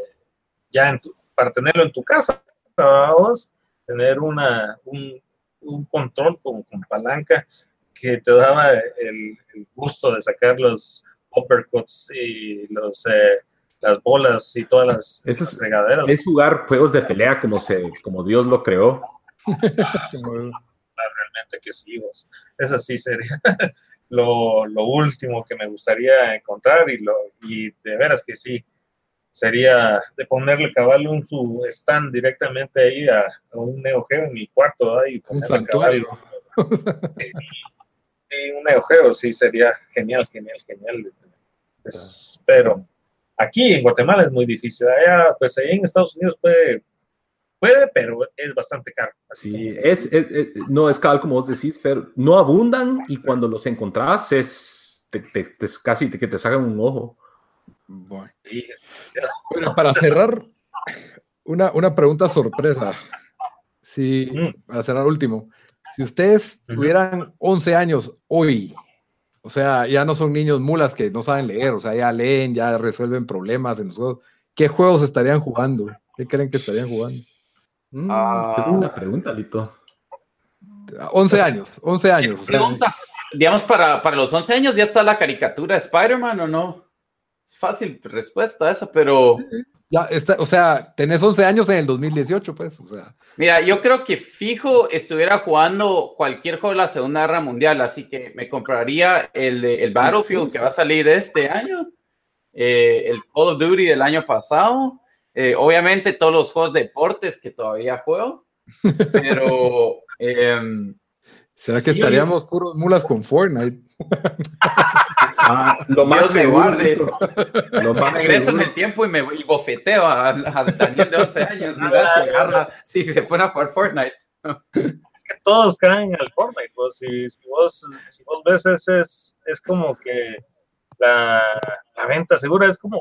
[SPEAKER 4] ya en tu- para tenerlo en tu casa, ¿verdad? Vos, tener una, un, un control con, con palanca que te daba el, el gusto de sacar los uppercuts y los, eh, las bolas y todas las,
[SPEAKER 3] Eso
[SPEAKER 4] las
[SPEAKER 3] es-
[SPEAKER 4] fregaderas.
[SPEAKER 3] Es jugar juegos de pelea como, se, como Dios lo creó.
[SPEAKER 4] realmente que sí, vos. Eso sí sería lo, lo último que me gustaría encontrar y, lo, y de veras que sí, sería de ponerle cabal un su stand directamente ahí a, a un Neo Geo en mi cuarto ¿verdad? y
[SPEAKER 1] Un
[SPEAKER 4] ponerle cabal
[SPEAKER 1] santuario.
[SPEAKER 4] y un Neo Geo, sí, sería genial, genial, genial. Es- pero aquí en Guatemala es muy difícil. Allá, pues ahí en Estados Unidos puede, puede, pero es bastante caro. Así
[SPEAKER 3] Sí,
[SPEAKER 4] que-
[SPEAKER 3] es, es- es- no es cabal como vos decís, Fer, no abundan y cuando los encontrás es te- te- te- casi que te sacan un ojo.
[SPEAKER 1] Bueno.
[SPEAKER 4] sí,
[SPEAKER 1] Bueno, para cerrar, una, una pregunta sorpresa.
[SPEAKER 4] Mm.
[SPEAKER 1] para cerrar último, si ustedes tuvieran 11 años hoy, o sea, ya no son niños mulas que no saben leer, o sea, ya leen, ya resuelven problemas en los juegos, ¿qué juegos estarían jugando? ¿Qué creen que estarían jugando?
[SPEAKER 3] Mm,
[SPEAKER 2] Ah.
[SPEAKER 3] es una pregunta, Lito.
[SPEAKER 1] 11 años, 11 años. o sea,
[SPEAKER 2] Pregunta, digamos, para, para los 11 años ya está la caricatura de Spider-Man o no? Fácil respuesta esa, pero
[SPEAKER 1] ya está, o sea, tenés 11 años en el 2018, pues, o sea,
[SPEAKER 2] mira, yo creo que fijo estuviera jugando cualquier juego de la Segunda Guerra Mundial, así que me compraría el, de- el Battlefield que va a salir este año, eh, el Call of Duty del año pasado, eh, obviamente todos los juegos de deportes que todavía juego, pero... em,
[SPEAKER 1] ¿será que
[SPEAKER 2] Sí,
[SPEAKER 1] estaríamos puros mulas con Fortnite?
[SPEAKER 3] Ah, lo más
[SPEAKER 2] Dios me
[SPEAKER 3] seguro. Lo más
[SPEAKER 2] Regreso en el tiempo y me y bofeteo a, a Daniel de 11 años. Agarra, sí, se pone a jugar Fortnite.
[SPEAKER 4] es que todos caen al Fortnite. pues, si, si vos, si vos ves, ese es, es como que la, la venta segura es como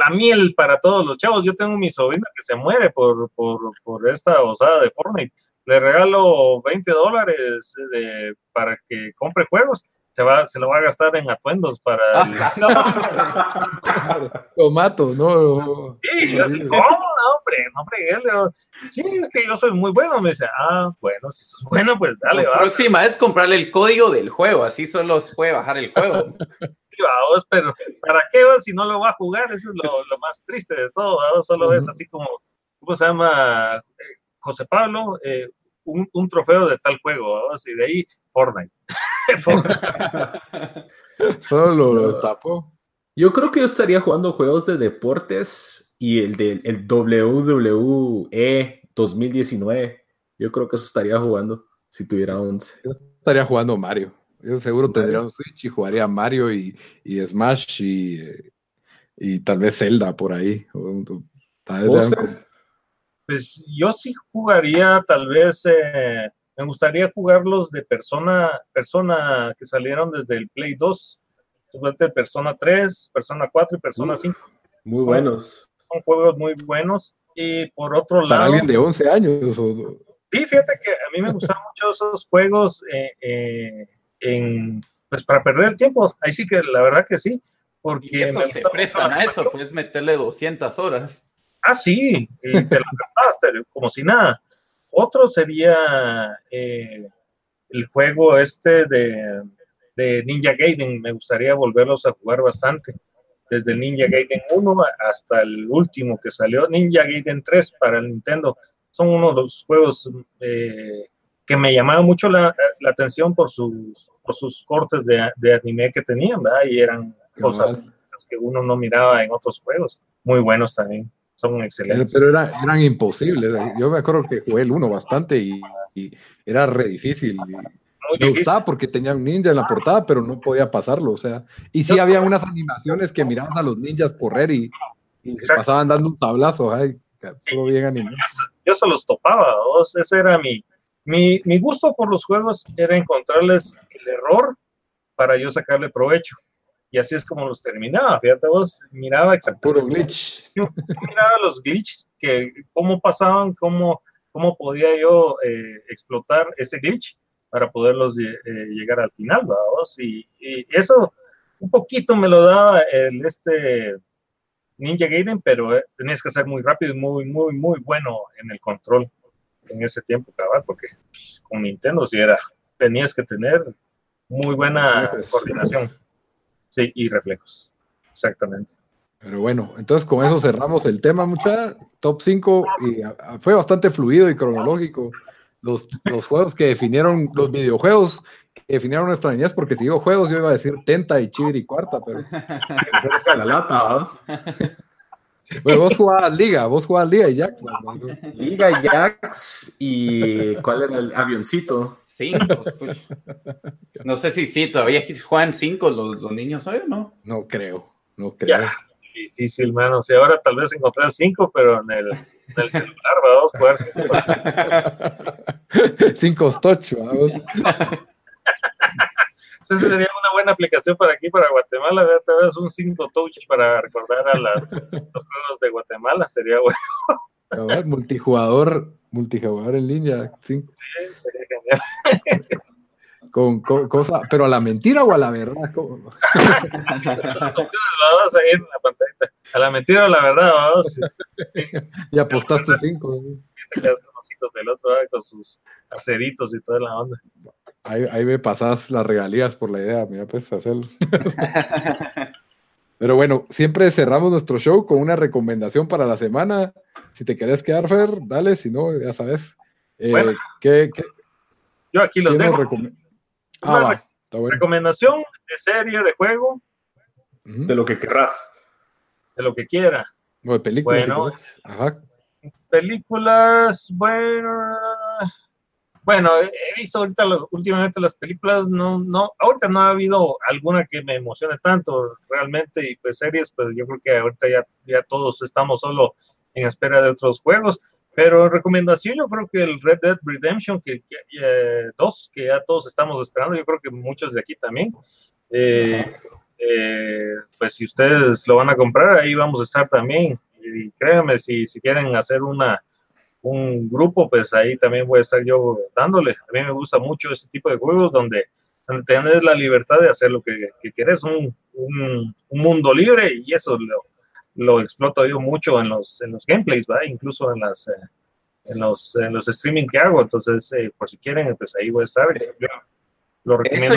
[SPEAKER 4] la miel para todos los chavos. Yo tengo mi sobrina que se muere por, por, por esta osada de Fortnite. Le regalo 20 dólares de- para que compre juegos. Se, va, se lo va a gastar en atuendos para el,
[SPEAKER 2] No,
[SPEAKER 1] Tomato, ¿no?
[SPEAKER 4] Sí, yo así, ¿cómo? No, hombre, no Sí, es que yo soy muy bueno. Me dice, ah, bueno, si sos bueno, pues dale,
[SPEAKER 2] la
[SPEAKER 4] va.
[SPEAKER 2] próxima es comprarle el código del juego, así solo se puede bajar el juego.
[SPEAKER 4] Sí, vamos, pero ¿para qué va si no lo va a jugar? Eso es lo, lo más triste de todo. vamos, Solo es así como, ¿cómo se llama? Eh, José Pablo, eh, un, un trofeo de tal juego. vamos, Y de ahí, Fortnite.
[SPEAKER 1] Solo lo, lo tapó.
[SPEAKER 3] Yo creo que yo estaría jugando juegos de deportes y el del el WWE 2019. Yo creo que eso estaría jugando si tuviera 11.
[SPEAKER 1] Yo estaría jugando Mario. Yo seguro
[SPEAKER 3] Mario.
[SPEAKER 1] tendría un Switch y jugaría Mario y, y Smash y, y tal vez Zelda por ahí. Tal vez.
[SPEAKER 4] Pues yo sí jugaría, tal vez, eh, me gustaría jugarlos de persona, persona que salieron desde el Play 2. Suponte Persona 3, Persona 4 y Persona
[SPEAKER 3] Uf.
[SPEAKER 4] 5.
[SPEAKER 3] Muy buenos.
[SPEAKER 4] Son juegos muy buenos. Y por otro
[SPEAKER 1] para
[SPEAKER 4] lado,
[SPEAKER 1] alguien de 11 años. o-
[SPEAKER 4] sí, fíjate que a mí me gustan mucho esos juegos eh, eh, en, pues para perder el tiempo. Ahí sí que la verdad que sí. Porque
[SPEAKER 2] Y eso se prestan a eso, puedes meterle 200 horas.
[SPEAKER 4] Ah, sí, y te la gastaste, como si nada. Otro sería eh, el juego este de, de Ninja Gaiden. Me gustaría volverlos a jugar bastante. desde el Ninja Gaiden 1 hasta el último que salió, Ninja Gaiden 3 para el Nintendo. Son uno de los juegos eh, que me llamaba mucho la, la atención por sus, por sus cortes de, de, anime que tenían, ¿verdad? Y eran cosas que uno no miraba en otros juegos. Muy buenos también, son excelentes.
[SPEAKER 1] Pero era, eran imposibles. Yo me acuerdo que jugué el 1 bastante y, y era re difícil. me gustaba porque tenía un ninja en la portada, pero no podía pasarlo, o sea, y sí había unas animaciones que miraban a los ninjas correr y, y pasaban dando un tablazo, ay, todo bien animado.
[SPEAKER 4] Yo se los topaba, ese era mi, mi, mi, gusto por los juegos, era encontrarles el error para yo sacarle provecho. Y así es como los terminaba, fíjate vos, miraba
[SPEAKER 1] exactamente. Puro glitch.
[SPEAKER 4] Yo miraba los glitches, que cómo pasaban, cómo, cómo podía yo eh, explotar ese glitch para poderlos eh, llegar al final, vamos. Y, y, eso un poquito me lo daba el este Ninja Gaiden, pero eh, tenías que ser muy rápido y muy, muy, muy bueno en el control en ese tiempo, cabal, porque pues, con Nintendo si era, tenías que tener muy buena coordinación sí, y reflejos, exactamente.
[SPEAKER 1] Pero bueno, entonces con eso cerramos el tema, mucha top 5 y fue bastante fluido y cronológico. Los, los juegos que definieron, los videojuegos que definieron nuestra niñez, porque si digo juegos, yo iba a decir Tenta y Chiviri Cuarta, pero la lata, ¿vos? Pues vos jugabas Liga, vos jugabas Liga y Jax.
[SPEAKER 3] Liga y Jax y ¿cuál era el avioncito?
[SPEAKER 2] Cinco. Pues. No sé si sí, todavía juegan cinco los, los niños hoy o no.
[SPEAKER 1] No creo, no creo.
[SPEAKER 4] Ya, difícil, mano. O sea, ahora tal vez encontrar cinco, pero en el, en el celular, vamos a jugar
[SPEAKER 1] cinco. cinco vamos.
[SPEAKER 4] Esa sería una buena aplicación para aquí, para Guatemala. Tal vez un 5 touch para recordar a los juegos de Guatemala. Sería bueno.
[SPEAKER 1] ver, multijugador, multijugador en línea. Sí. Con, con cosa, pero a la mentira o a la verdad.
[SPEAKER 4] a la mentira o a la verdad, vamos.
[SPEAKER 1] Y apostaste cinco.
[SPEAKER 4] Te quedas con los hijos del otro, con sus aceritos y toda la onda.
[SPEAKER 1] Ahí, ahí me pasas las regalías por la idea, mira, pues hacerlo. Pero bueno, siempre cerramos nuestro show con una recomendación para la semana. Si te querés quedar, Fer, dale, si no, ya sabes. Eh, bueno, ¿qué, qué,
[SPEAKER 4] yo aquí lo tengo. ah, va, está bueno. Recomendación de serie, de juego.
[SPEAKER 3] De lo que querrás.
[SPEAKER 4] De lo que quiera.
[SPEAKER 1] O de películas.
[SPEAKER 4] Bueno, Ajá. películas, bueno bueno, he visto ahorita últimamente las películas, no, no, ahorita no ha habido alguna que me emocione tanto realmente y pues series, pues yo creo que ahorita ya, ya todos estamos solo en espera de otros juegos, pero recomendación yo creo que el Red Dead Redemption que, que eh, que ya todos estamos esperando, yo creo que muchos de aquí también. Eh, eh, pues si ustedes lo van a comprar, ahí vamos a estar también. Y créanme, si, si quieren hacer una, un grupo, pues ahí también voy a estar yo dándole. A mí me gusta mucho ese tipo de juegos donde, donde tienes la libertad de hacer lo que, que quieres, un, un, mundo libre y eso lo, lo, exploto yo mucho en los, en los gameplays, ¿va? incluso en, las, eh, en, los, en los streaming que hago. Entonces, eh, por si quieren, pues ahí voy a estar. Yo lo recomiendo.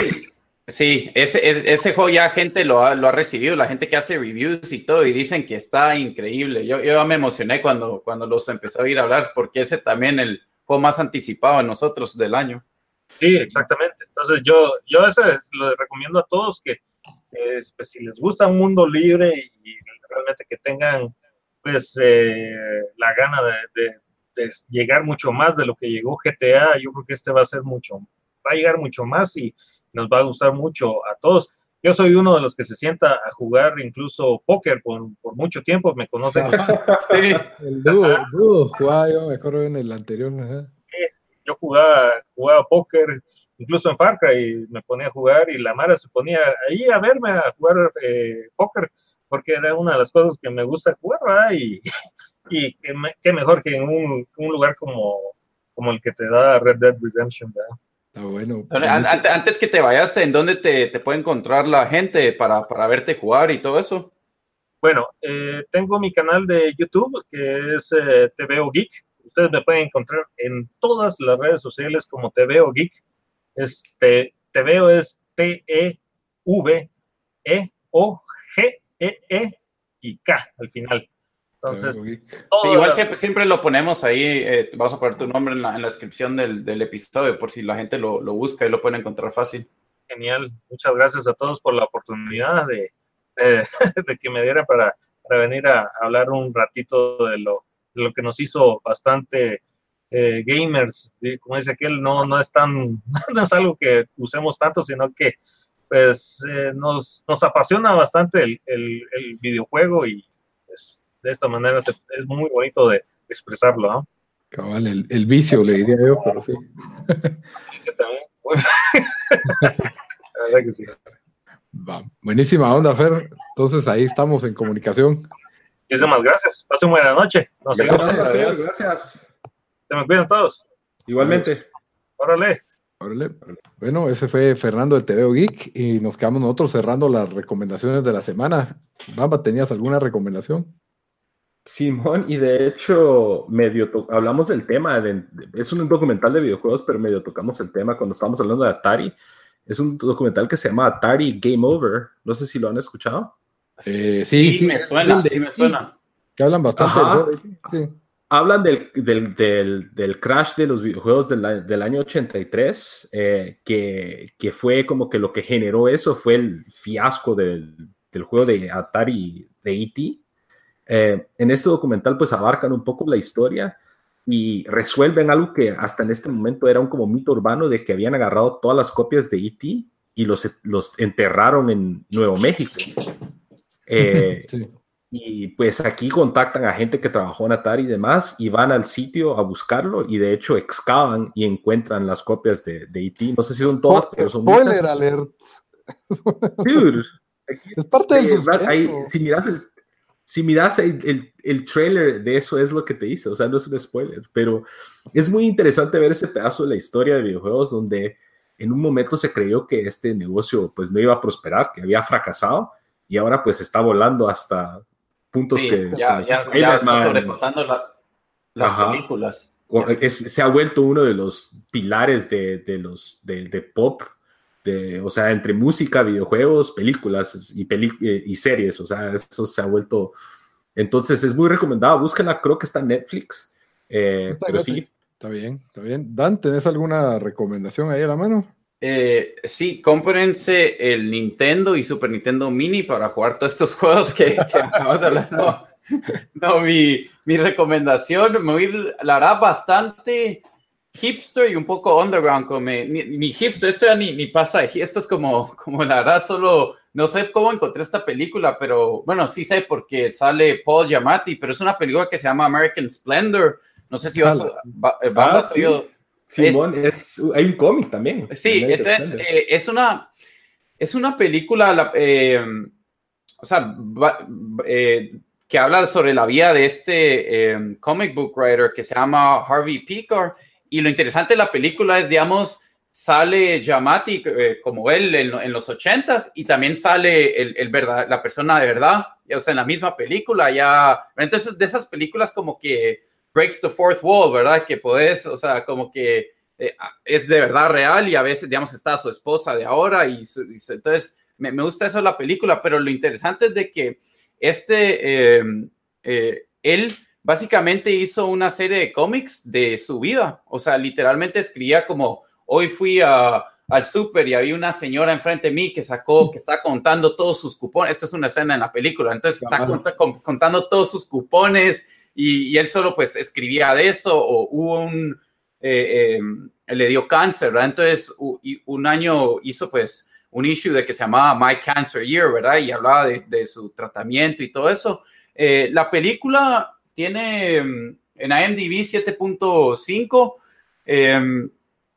[SPEAKER 2] Sí, ese, ese, juego ya gente lo ha, lo ha recibido, la gente que hace reviews y todo, y dicen que está increíble. Yo, yo me emocioné cuando, cuando los empecé a oír hablar, porque ese también el juego más anticipado en nosotros del año.
[SPEAKER 4] Sí, exactamente. Entonces yo, yo ese lo recomiendo a todos que pues, si les gusta un mundo libre y, realmente que tengan pues eh, la gana de, de llegar mucho más de lo que llegó GTA, yo creo que este va a ser mucho, va a llegar mucho más y nos va a gustar mucho a todos. Yo soy uno de los que se sienta a jugar incluso póker por, por mucho tiempo, me conocen.
[SPEAKER 1] sí. El dúo, jugaba yo, me acuerdo en el anterior.
[SPEAKER 4] yo jugaba, jugaba póker, incluso en Farca, y me ponía a jugar y la Mara se ponía ahí a verme a jugar eh, póker, porque era una de las cosas que me gusta jugar, Y, y qué, mejor que en un, un, lugar como, como el que te da Red Dead Redemption, ¿verdad?
[SPEAKER 1] bueno.
[SPEAKER 2] Antes que te vayas, ¿en dónde te, te puede encontrar la gente para, para, verte jugar y todo eso?
[SPEAKER 4] Bueno, eh, tengo mi canal de YouTube que es eh, TVO Geek. Ustedes me pueden encontrar en todas las redes sociales como TVO Geek. Este, TVO es T-E-V-E-O-G E, E y K al final. Entonces,
[SPEAKER 2] igual siempre, siempre, lo ponemos ahí, eh, vamos a poner tu nombre en la, en la descripción del, del, episodio por si la gente lo, lo, busca y lo pueden encontrar fácil.
[SPEAKER 4] Genial, muchas gracias a todos por la oportunidad de, de que me diera para, para, venir a hablar un ratito de lo, de lo que nos hizo bastante eh, gamers, como dice aquel, no, no, es tan, no es algo que usemos tanto, sino que pues eh, nos, nos apasiona bastante el, el, el videojuego y pues, de esta manera es muy bonito de expresarlo, ¿no?
[SPEAKER 1] Cabal, el, el, vicio le diría yo, pero sí.
[SPEAKER 4] La verdad que sí.
[SPEAKER 1] Va. Buenísima onda, Fer. Entonces ahí estamos en comunicación.
[SPEAKER 4] Muchísimas gracias. Pasen buena noche.
[SPEAKER 3] Nos gracias, gracias. gracias.
[SPEAKER 4] Se me cuidan todos.
[SPEAKER 3] Igualmente.
[SPEAKER 4] Órale.
[SPEAKER 1] Órale. Bueno, ese fue Fernando del TVO Geek y nos quedamos nosotros cerrando las recomendaciones de la semana. Bamba, ¿tenías alguna recomendación?
[SPEAKER 3] Simón, y de hecho, medio hablamos del tema, de, es un documental de videojuegos, pero medio tocamos el tema cuando estábamos hablando de Atari. Es un documental que se llama Atari Game Over. No sé si lo han escuchado.
[SPEAKER 2] Eh, sí, sí, me suena, sí me suena.
[SPEAKER 1] Que hablan bastante. Sí
[SPEAKER 3] hablan del, del, del, del, crash de los videojuegos del, del año 83, eh, que, que, fue como que lo que generó eso fue el fiasco del, juego de Atari de E.T. Eh, en este documental pues abarcan un poco la historia y resuelven algo que hasta en este momento era un como mito urbano de que habían agarrado todas las copias de E.T. y los, los enterraron en Nuevo México. Eh, sí. Y pues aquí contactan a gente que trabajó en Atari y demás y van al sitio a buscarlo y de hecho excavan y encuentran las copias de, de E.T. No sé si son todas, pero son
[SPEAKER 1] Spoiler alert.
[SPEAKER 3] Dude,
[SPEAKER 1] es parte del
[SPEAKER 3] ahí, Si miras el, si miras el, el, el, trailer de eso es lo que te dice, o sea, no es un spoiler, pero es muy interesante ver ese pedazo de la historia de videojuegos donde en un momento se creyó que este negocio pues no iba a prosperar, que había fracasado y ahora pues está volando hasta puntos que
[SPEAKER 2] ya, ya, ya está sobrepasando la, las películas.
[SPEAKER 3] Es, se ha vuelto uno de los pilares de, de los de, de, pop, de, o sea, entre música, videojuegos, películas y, peli eh, y series, o sea, eso se ha vuelto. Entonces es muy recomendado, búsquenla, creo que está en Netflix. Eh, pero sí.
[SPEAKER 1] Está bien, está bien. Dan, ¿tenés alguna recomendación ahí a la mano?
[SPEAKER 2] Eh, sí, cómprense el Nintendo y Super Nintendo Mini para jugar todos estos juegos que, que acabo de hablar. No, no mi, mi, recomendación me la hará bastante hipster y un poco underground. Como mi, hipster, esto ya ni, ni pasa, esto es como, como la hará solo, no sé cómo encontré esta película, pero bueno, sí sé porque sale Paul Giamatti, pero es una película que se llama American Splendor. No sé si vas, va, va,
[SPEAKER 3] ah, Simón, es, hay un cómic también.
[SPEAKER 2] Sí, entonces eh, es, una, es una película, eh, o sea, eh, que habla sobre la vida de este comic book writer que se llama Harvey Pekar. Y lo interesante de la película es, digamos, sale Yamati como él en, los ochentas y también sale el, el, verdad, la persona de verdad, o sea, en la misma película ya. Entonces, de esas películas como que breaks the fourth wall, ¿verdad? Que puedes, o sea, como que eh, es de verdad real y a veces, digamos, está su esposa de ahora y, entonces me, me, gusta eso la película, pero lo interesante es de que este, eh, eh, él básicamente hizo una serie de cómics de su vida, o sea, literalmente escribía como, hoy fui a, al súper y había una señora enfrente de mí que sacó, que está contando todos sus cupones, esto es una escena en la película, entonces está contando todos sus cupones y, él solo pues escribía de eso o hubo un, eh, eh, le dio cáncer, ¿verdad? Entonces un año hizo pues un issue de que se llamaba My Cancer Year, ¿verdad? Y hablaba de, su tratamiento y todo eso. Eh, la película tiene mm, en IMDb 7.5.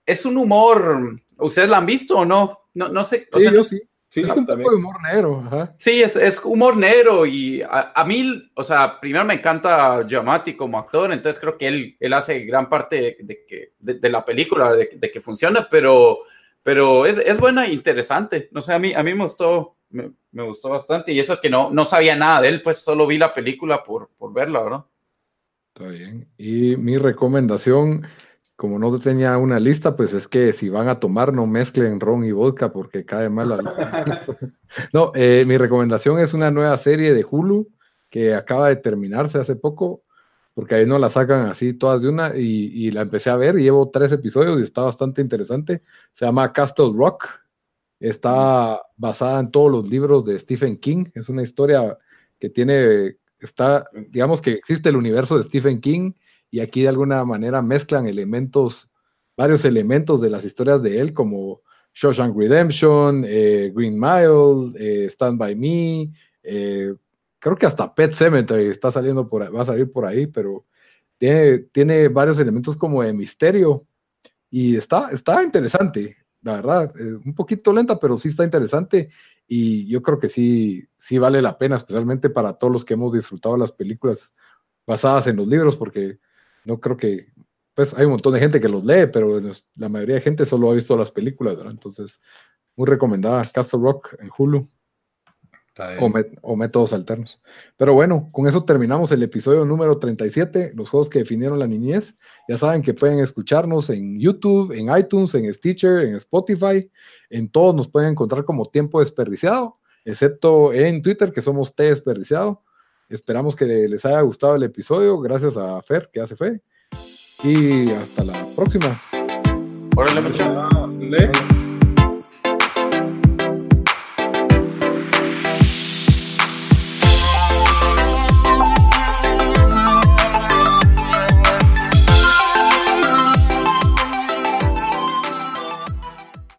[SPEAKER 2] es un humor, ¿ustedes la han visto o no? No, no sé.
[SPEAKER 1] sí, yo sí. Sí, es un poco de humor negro. Ajá.
[SPEAKER 2] Sí, es, es, humor negro y a, a, mí, o sea, primero me encanta Giamatti como actor, entonces creo que él, él hace gran parte de, que, de, la película, de, que funciona, pero, pero es, es, buena e interesante. No sé, a mí, a mí me gustó, me, me, gustó bastante y eso que no, no sabía nada de él, pues solo vi la película por, por verla, ¿verdad?
[SPEAKER 1] Está bien. Y mi recomendación como no tenía una lista, pues es que si van a tomar, no mezclen ron y vodka porque cae mal. no, eh, mi recomendación es una nueva serie de Hulu que acaba de terminarse hace poco, porque ahí no la sacan así todas de una, y, la empecé a ver, llevo tres episodios y está bastante interesante. Se llama Castle Rock, está basada en todos los libros de Stephen King, es una historia que tiene, está, digamos que existe el universo de Stephen King y aquí de alguna manera mezclan elementos, varios elementos de las historias de él, como Shawshank Redemption, eh, Green Mile, eh, Stand By Me, eh, creo que hasta Pet Cemetery está saliendo por, va a salir por ahí, pero tiene, tiene varios elementos como de misterio y está, está interesante, la verdad, un poquito lenta, pero sí está interesante y yo creo que sí, sí vale la pena, especialmente para todos los que hemos disfrutado las películas basadas en los libros, porque no creo que, pues hay un montón de gente que los lee, pero la mayoría de gente solo ha visto las películas, ¿verdad? Entonces, muy recomendada Castle Rock en Hulu. O, métodos alternos. Pero bueno, con eso terminamos el episodio número 37, los juegos que definieron la niñez. Ya saben que pueden escucharnos en YouTube, en iTunes, en Stitcher, en Spotify. En todos nos pueden encontrar como tiempo desperdiciado, excepto en Twitter, que somos T desperdiciado. Esperamos que les haya gustado el episodio. Gracias a Fer, que hace fe. Y hasta la próxima.
[SPEAKER 2] Órale,